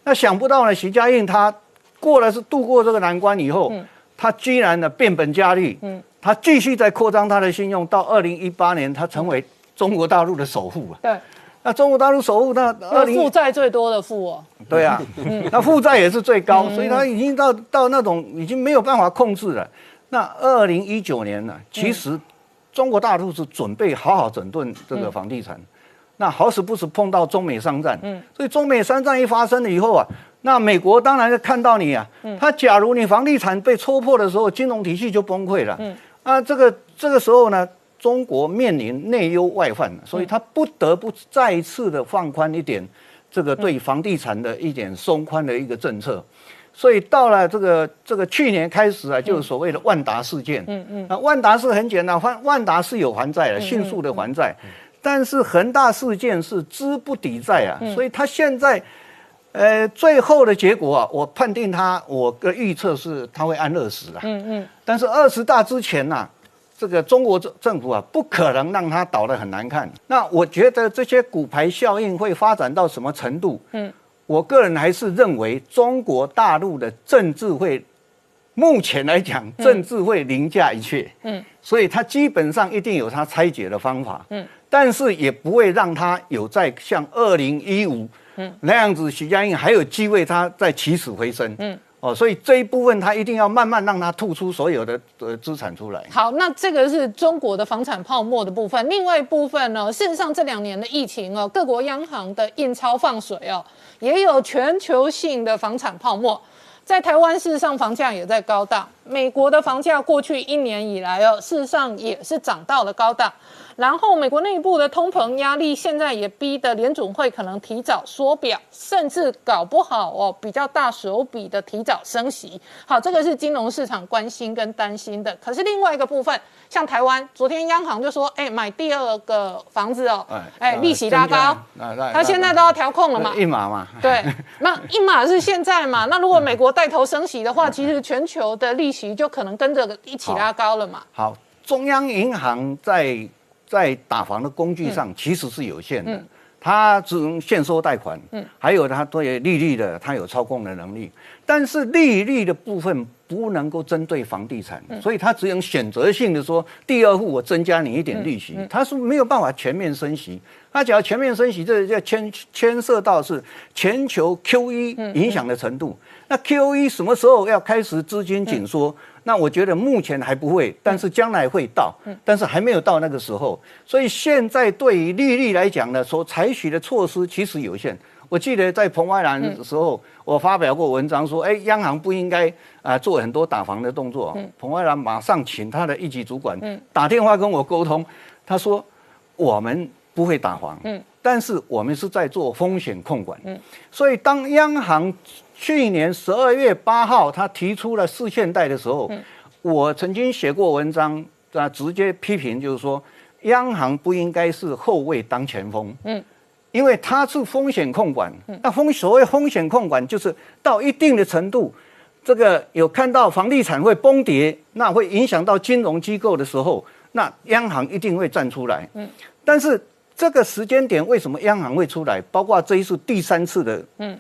K: 那想不到呢，徐家印他。过了是度过这个难关以后，他居然呢变本加厉，他继续在扩张他的信用，到二零一八年他成为中国大陆的首富啊。
A: 对，
K: 那中国大陆首富那
A: 二零负债最多的富哦。
K: 对啊，那负债也是最高，所以他已经到到那种已经没有办法控制了。那二零一九年呢，其实中国大陆是准备好好整顿这个房地产，那好死不死碰到中美商战，所以中美商战一发生了以后啊。那美国当然是看到你啊，他假如你房地产被戳破的时候，金融体系就崩溃了。嗯，啊，这个这个时候呢，中国面临内忧外患，所以他不得不再一次的放宽一点这个对房地产的一点松宽的一个政策。所以到了这个这个去年开始啊，就是所谓的万达事件。嗯嗯。那万达是很简单，万万达是有还债的，迅速的还债。但是恒大事件是资不抵债啊，所以他现在，呃，最后的结果啊，我判定他，我的预测是他会安乐死啊。嗯嗯。但是二十大之前呐，这个中国政政府啊，不可能让他倒得很难看。那我觉得这些骨牌效应会发展到什么程度？嗯，我个人还是认为中国大陆的政治会，目前来讲，政治会凌驾一切。嗯，所以他基本上一定有他拆解的方法。嗯。但是也不会让他有在像二零一五那样子，徐家印还有机会，他再起死回生。嗯，哦，所以这一部分他一定要慢慢让他吐出所有的呃资产出来。
A: 好，那这个是中国的房产泡沫的部分。另外一部分呢，事实上这两年的疫情哦，各国央行的印钞放水哦，也有全球性的房产泡沫。在台湾，事实上房价也在高档。美国的房价过去一年以来哦，事实上也是涨到了高档。然后，美国内部的通膨压力现在也逼得联准会可能提早缩表，甚至搞不好哦比较大手笔的提早升息。好，这个是金融市场关心跟担心的。可是另外一个部分，像台湾，昨天央行就说，哎，买第二个房子哦，哎，利息拉高，他现在都要调控了嘛，
K: 一码嘛，
A: 对，那一码是现在嘛，那如果美国带头升息的话，其实全球的利息就可能跟着一起拉高了嘛。
K: 好，中央银行在。在打房的工具上其实是有限的，它只能限收贷款，还有它对利率的它有操控的能力，但是利率的部分不能够针对房地产，所以它只能选择性的说，第二户我增加你一点利息，它是没有办法全面升息。它只要全面升息，这就牵牵涉到是全球 QE 影响的程度。那 QE 什么时候要开始资金紧缩？那我觉得目前还不会，但是将来会到，但是还没有到那个时候。所以现在对于利率来讲呢，所采取的措施其实有限。我记得在彭淮南的时候，我发表过文章说，哎，央行不应该啊做很多打房的动作。彭淮南马上请他的一级主管打电话跟我沟通，他说我们不会打房，但是我们是在做风险控管。所以当央行去年十二月八号，他提出了四线贷的时候，我曾经写过文章，啊，直接批评就是说，央行不应该是后卫当前锋，嗯，因为它是风险控管，那风所谓风险控管就是到一定的程度，这个有看到房地产会崩跌，那会影响到金融机构的时候，那央行一定会站出来，嗯，但是这个时间点为什么央行会出来？包括这一次第三次的，嗯。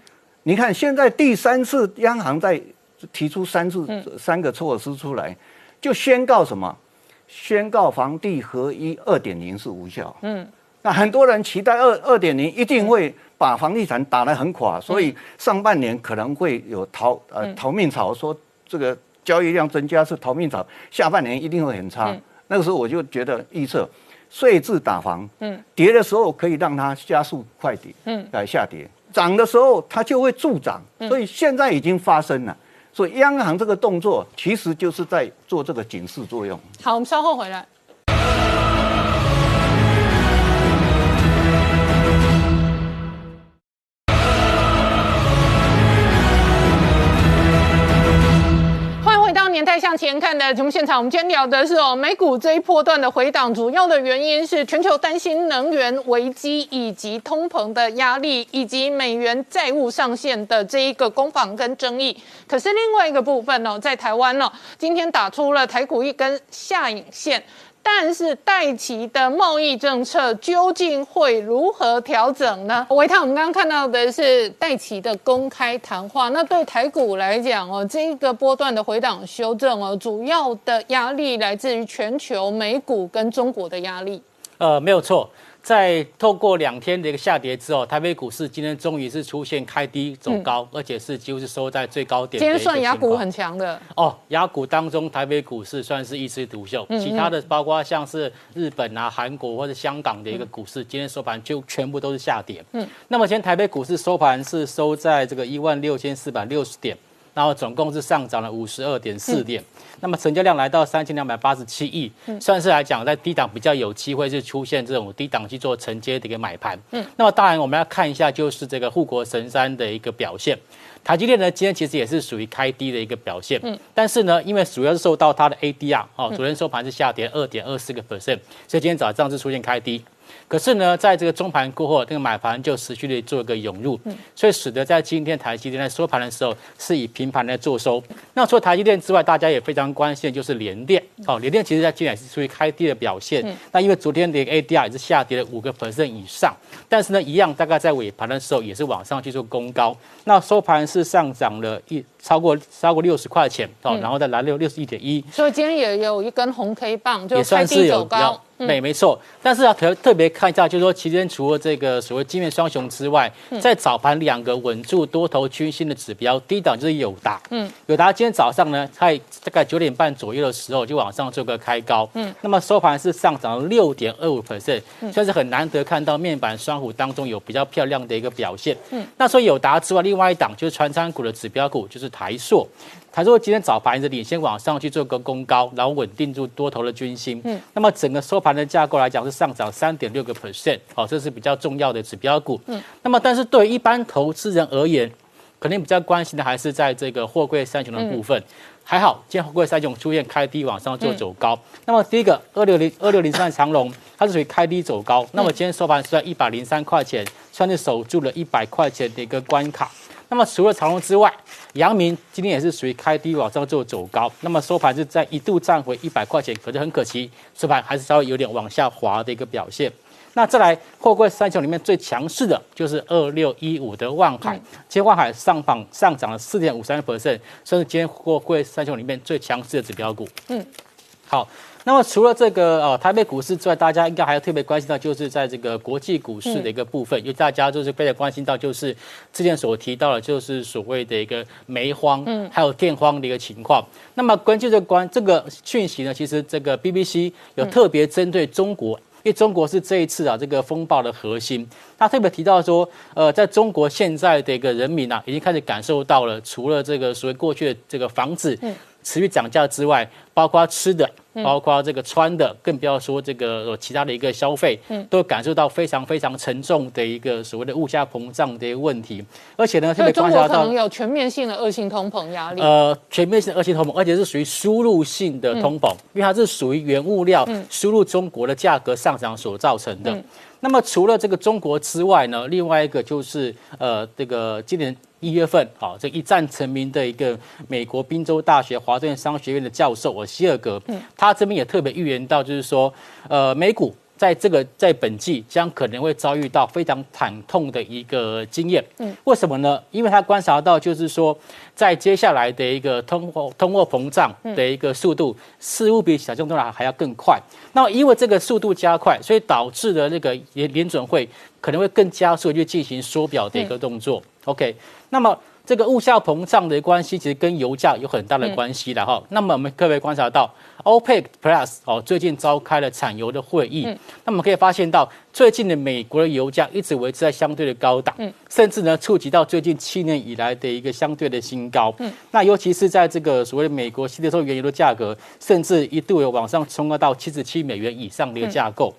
K: 你看，现在第三次央行在提出三次三个措施出来，就宣告什么？宣告房地合一二点零是无效。嗯，那很多人期待二二点零一定会把房地产打得很垮，所以上半年可能会有逃呃逃命潮，说这个交易量增加是逃命潮，下半年一定会很差。那个时候我就觉得预测税制打房，嗯，跌的时候可以让它加速快跌，嗯，来下跌。涨的时候它就会助涨，所以现在已经发生了。所以央行这个动作其实就是在做这个警示作用。
A: 好，我们稍后回来。年代向前看的节目现场，我们今天聊的是哦，美股这一波段的回档，主要的原因是全球担心能源危机，以及通膨的压力，以及美元债务上限的这一个攻防跟争议。可是另外一个部分呢，在台湾呢，今天打出了台股一根下影线。但是戴奇的贸易政策究竟会如何调整呢？维泰，我们刚刚看到的是戴奇的公开谈话。那对台股来讲哦，这个波段的回档修正哦，主要的压力来自于全球美股跟中国的压力。
L: 呃，没有错。在透过两天的一个下跌之后，台北股市今天终于是出现开低走高，而且是几乎是收在最高点。
A: 今天算雅股很强的
L: 哦，雅股当中台北股市算是一枝独秀，其他的包括像是日本啊、韩国或者香港的一个股市，今天收盘就全部都是下跌。嗯，那么今天台北股市收盘是收在这个一万六千四百六十点。然后总共是上涨了五十二点四点。那么成交量来到三千两百八十七亿，算是来讲在低档比较有机会是出现这种低档去做承接的一个买盘。嗯，那么当然我们要看一下就是这个护国神山的一个表现。台积电呢，今天其实也是属于开低的一个表现，嗯，但是呢，因为主要是受到它的 ADR 哦，昨天收盘是下跌二点二四个 percent，所以今天早上是出现开低。可是呢，在这个中盘过后，这个买盘就持续的做一个涌入，所以使得在今天台积电在收盘的时候是以平盘来做收。那除了台积电之外，大家也非常关心就是联电哦，联电其实在今天也是属于开低的表现。那因为昨天的 ADR 也是下跌了五个 percent 以上，但是呢，一样大概在尾盘的时候也是往上去做攻高。那收盘是上涨了一超过超过六十块钱哦，然后再来六六十一点一。
A: 所以今天也有一根红 K 棒，就
L: 也算是有高。对，没错。但是要特特别看一下，就是说，其实除了这个所谓金面双雄之外，在早盘两个稳住多头均线的指标，低档就是友达。嗯，友达今天早上呢，在大概九点半左右的时候就往上做个开高。嗯，那么收盘是上涨了六点二五 percent，算是很难得看到面板双虎当中有比较漂亮的一个表现。嗯，那说友达之外，另外一档就是传产股的指标股，就是台硕。台硕今天早盘是领先往上去做个攻高，然后稳定住多头的军心。嗯，那么整个收盘的架构来讲是上涨三点六个 percent，好，这是比较重要的指标股。嗯，那么但是对一般投资人而言，肯定比较关心的还是在这个货柜三雄的部分。还好，今天货柜三雄出现开低往上做走高。那么第一个二六零二六零三长龙，它是属于开低走高。那么今天收盘是在一百零三块钱，算是守住了一百块钱的一个关卡。那么除了长隆之外，阳明今天也是属于开低往上做走高，那么收盘是在一度站回一百块钱，可是很可惜，收盘还是稍微有点往下滑的一个表现。那再来货柜三雄里面最强势的就是二六一五的万海，今天万海上榜上涨了四点五三 percent，算是今天货柜三雄里面最强势的指标股。嗯，好。那么除了这个呃台北股市之外，大家应该还要特别关心到，就是在这个国际股市的一个部分，因为大家就是非常关心到，就是之前所提到的，就是所谓的一个煤荒，嗯，还有电荒的一个情况。那么根据这关这个讯息呢，其实这个 BBC 有特别针对中国，因为中国是这一次啊这个风暴的核心，他特别提到说，呃，在中国现在的一个人民啊，已经开始感受到了，除了这个所谓过去的这个房子持续涨价之外，包括吃的。包括这个穿的，更不要说这个其他的一个消费，嗯，都感受到非常非常沉重的一个所谓的物价膨胀的一个问题，而且呢，特别观察
A: 到有全面性的恶性通膨压力。
L: 呃，全面性的恶性通膨，而且是属于输入性的通膨，因为它是属于原物料输入中国的价格上涨所造成的。那么除了这个中国之外呢，另外一个就是呃，这个今年。一月份，好，这一战成名的一个美国宾州大学华顿商学院的教授，我希尔格，嗯，他这边也特别预言到，就是说，呃，美股在这个在本季将可能会遭遇到非常惨痛的一个经验，嗯，为什么呢？因为他观察到，就是说，在接下来的一个通货通货膨胀的一个速度，似乎比想象中的还要更快。那么因为这个速度加快，所以导致的那个联联准会可能会更加速去进行缩表的一个动作。OK。那么这个物价膨胀的关系，其实跟油价有很大的关系的哈。那么我们可以观察到，OPEC Plus 哦最近召开了产油的会议，那么可以发现到最近的美国的油价一直维持在相对的高档，甚至呢触及到最近七年以来的一个相对的新高。那尤其是在这个所谓的美国西德州原油的价格，甚至一度有往上冲高到七十七美元以上的一个架构。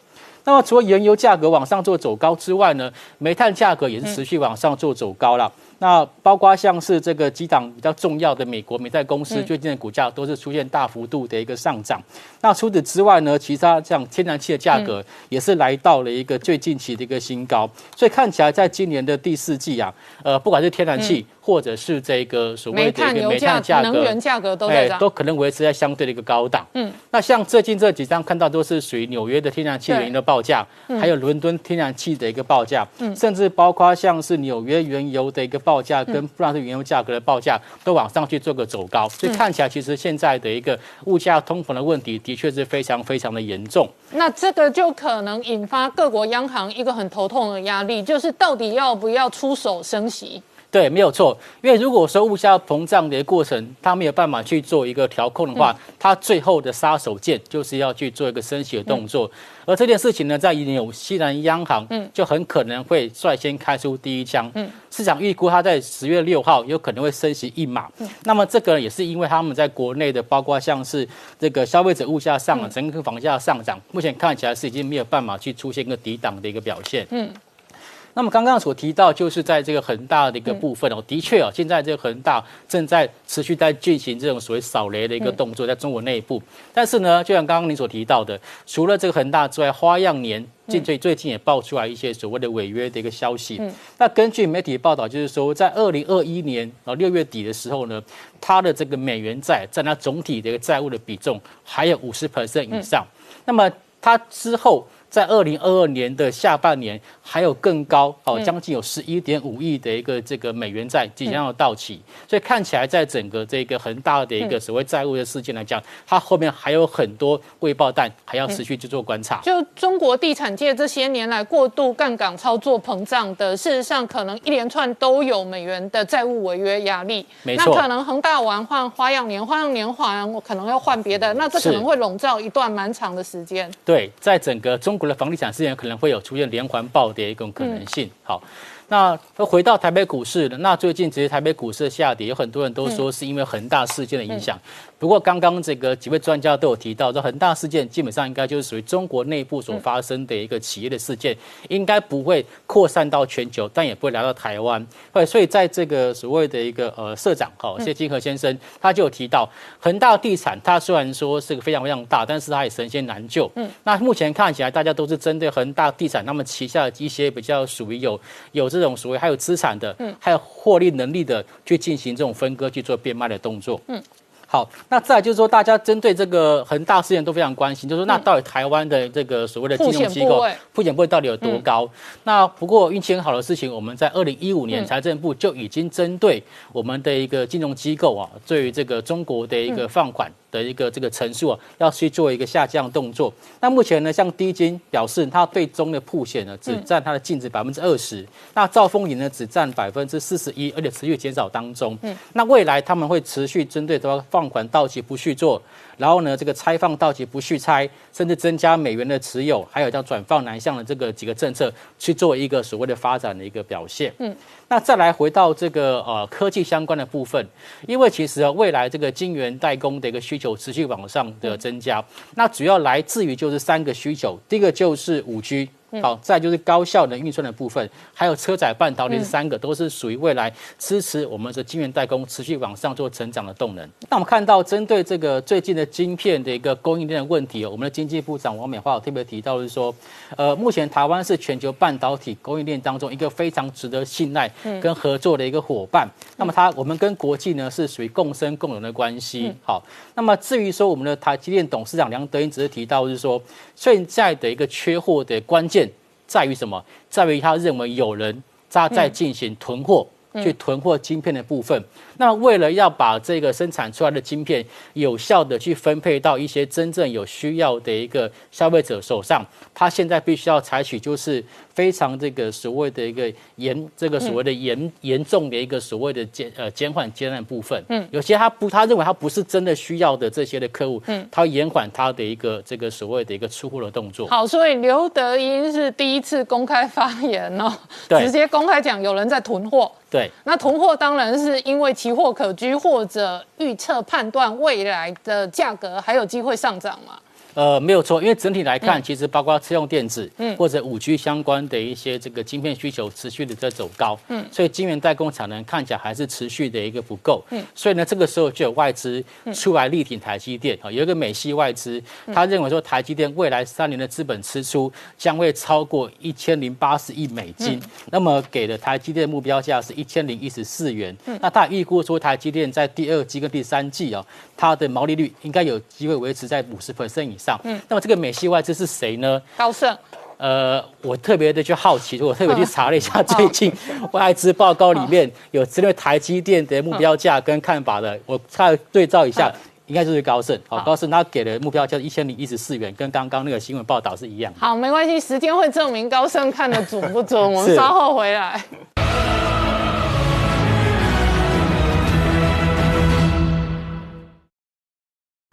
L: 那么除了原油价格往上做走高之外呢，煤炭价格也是持续往上做走高了。那包括像是这个几档比较重要的美国美债公司，最近的股价都是出现大幅度的一个上涨。那除此之外呢，其他像天然气的价格也是来到了一个最近期的一个新高。所以看起来在今年的第四季啊，呃，不管是天然气或者是这个所谓的一个煤炭价格、
A: 能源价格都在
L: 都可能维持在相对的一个高档。嗯，那像最近这几张看到都是属于纽约的天然气原油的报价，还有伦敦天然气的一个报价，甚至包括像是纽约原油的一个。报价跟不然是原油价格的报价都往上去做个走高，所以看起来其实现在的一个物价通膨的问题的确是非常非常的严重。
A: 那这个就可能引发各国央行一个很头痛的压力，就是到底要不要出手升息？
L: 对，没有错。因为如果说物价膨胀的过程，它没有办法去做一个调控的话，它最后的杀手锏就是要去做一个升息的动作。而这件事情呢，在纽西兰央行就很可能会率先开出第一枪。嗯市场预估它在十月六号有可能会升息一码。那么这个也是因为他们在国内的，包括像是这个消费者物价上涨、整个房价上涨，目前看起来是已经没有办法去出现一个抵挡的一个表现。嗯。那么刚刚所提到，就是在这个恒大的一个部分哦，的确哦，现在这个恒大正在持续在进行这种所谓扫雷的一个动作，在中国内部。但是呢，就像刚刚你所提到的，除了这个恒大之外，花样年近最最近也爆出来一些所谓的违约的一个消息。那根据媒体报道，就是说在二零二一年啊六月底的时候呢，它的这个美元债占它总体的一个债务的比重还有五十 percent 以上。那么它之后。在二零二二年的下半年，还有更高哦，将近有十一点五亿的一个这个美元债即将要到期，所以看起来在整个这个恒大的一个所谓债务的事件来讲，它后面还有很多未爆弹，还要持续去做观察。
A: 就中国地产界这些年来过度杠杆操作膨胀的，事实上可能一连串都有美元的债务违约压力。
L: 没错，
A: 那可能恒大玩换花样年，花样年还我可能要换别的，那这可能会笼罩一段蛮长的时间。
L: 对，在整个中。国的房地产市场可能会有出现连环暴跌一种可能性。好。那回到台北股市的，那最近其实台北股市的下跌，有很多人都说是因为恒大事件的影响。不过刚刚这个几位专家都有提到，这恒大事件基本上应该就是属于中国内部所发生的一个企业的事件，应该不会扩散到全球，但也不会来到台湾。对，所以在这个所谓的一个呃社长哈谢金河先生，他就有提到，恒大地产它虽然说是个非常非常大，但是它也神仙难救。嗯，那目前看起来大家都是针对恒大地产，那么旗下的一些比较属于有有这。这种所谓还有资产的，嗯，还有获利能力的，去进行这种分割去做变卖的动作，嗯，好，那再就是说，大家针对这个恒大事件都非常关心，就是说，那到底台湾的这个所谓的金融机构风险部位到底有多高？那不过运气很好的事情，我们在二零一五年财政部就已经针对我们的一个金融机构啊，对于这个中国的一个放款。的一个这个陈述啊，要去做一个下降动作。那目前呢，像低金表示，它对中的铺险呢，只占它的净值百分之二十。那兆丰银呢，只占百分之四十一，而且持续减少当中。嗯，那未来他们会持续针对说放款到期不续做，然后呢，这个拆放到期不续拆，甚至增加美元的持有，还有叫转放南向的这个几个政策，去做一个所谓的发展的一个表现。嗯。那再来回到这个呃科技相关的部分，因为其实未来这个晶圆代工的一个需求持续往上的增加，那主要来自于就是三个需求，第一个就是五 G。好，再就是高效能运算的部分，还有车载半导体，这三个都是属于未来支持我们的晶圆代工持续往上做成长的动能。那我们看到，针对这个最近的晶片的一个供应链的问题，我们的经济部长王美花有特别提到，是说，呃，目前台湾是全球半导体供应链当中一个非常值得信赖跟合作的一个伙伴。那么，它我们跟国际呢是属于共生共荣的关系。好，那么至于说我们的台积电董事长梁德英只是提到，是说现在的一个缺货的关键。在于什么？在于他认为有人他在进行囤货，去囤货晶片的部分。那为了要把这个生产出来的晶片有效的去分配到一些真正有需要的一个消费者手上，他现在必须要采取就是非常这个所谓的一个严这个所谓的严严重的一个所谓的减呃减缓阶段部分。嗯，有些他不他认为他不是真的需要的这些的客户，嗯，他延缓他的一个这个所谓的一个出货的动作。
A: 好，所以刘德英是第一次公开发言哦，直接公开讲有人在囤货。
L: 对，
A: 那囤货当然是因为期货可居或者预测判断未来的价格还有机会上涨嘛？
L: 呃，没有错，因为整体来看，其实包括车用电子，嗯，或者五 G 相关的一些这个晶片需求持续的在走高，嗯，所以晶圆代工产能看起来还是持续的一个不够，嗯，所以呢，这个时候就有外资出来力挺台积电啊，有一个美系外资，他认为说台积电未来三年的资本支出将会超过一千零八十亿美金，那么给的台积电目标价是一千零一十四元，那他预估说台积电在第二季跟第三季啊，它的毛利率应该有机会维持在五十 percent 以。上，嗯，那么这个美系外资是谁呢？
A: 高盛。
L: 呃，我特别的去好奇，我特别去查了一下最近外资报告里面有针对台积电的目标价跟看法的，我看对照一下，应该就是高盛。好，高盛他给的目标价一千零一十四元，跟刚刚那个新闻报道是一样。
A: 好，没关系，时间会证明高盛看的准不准。我们稍后回来。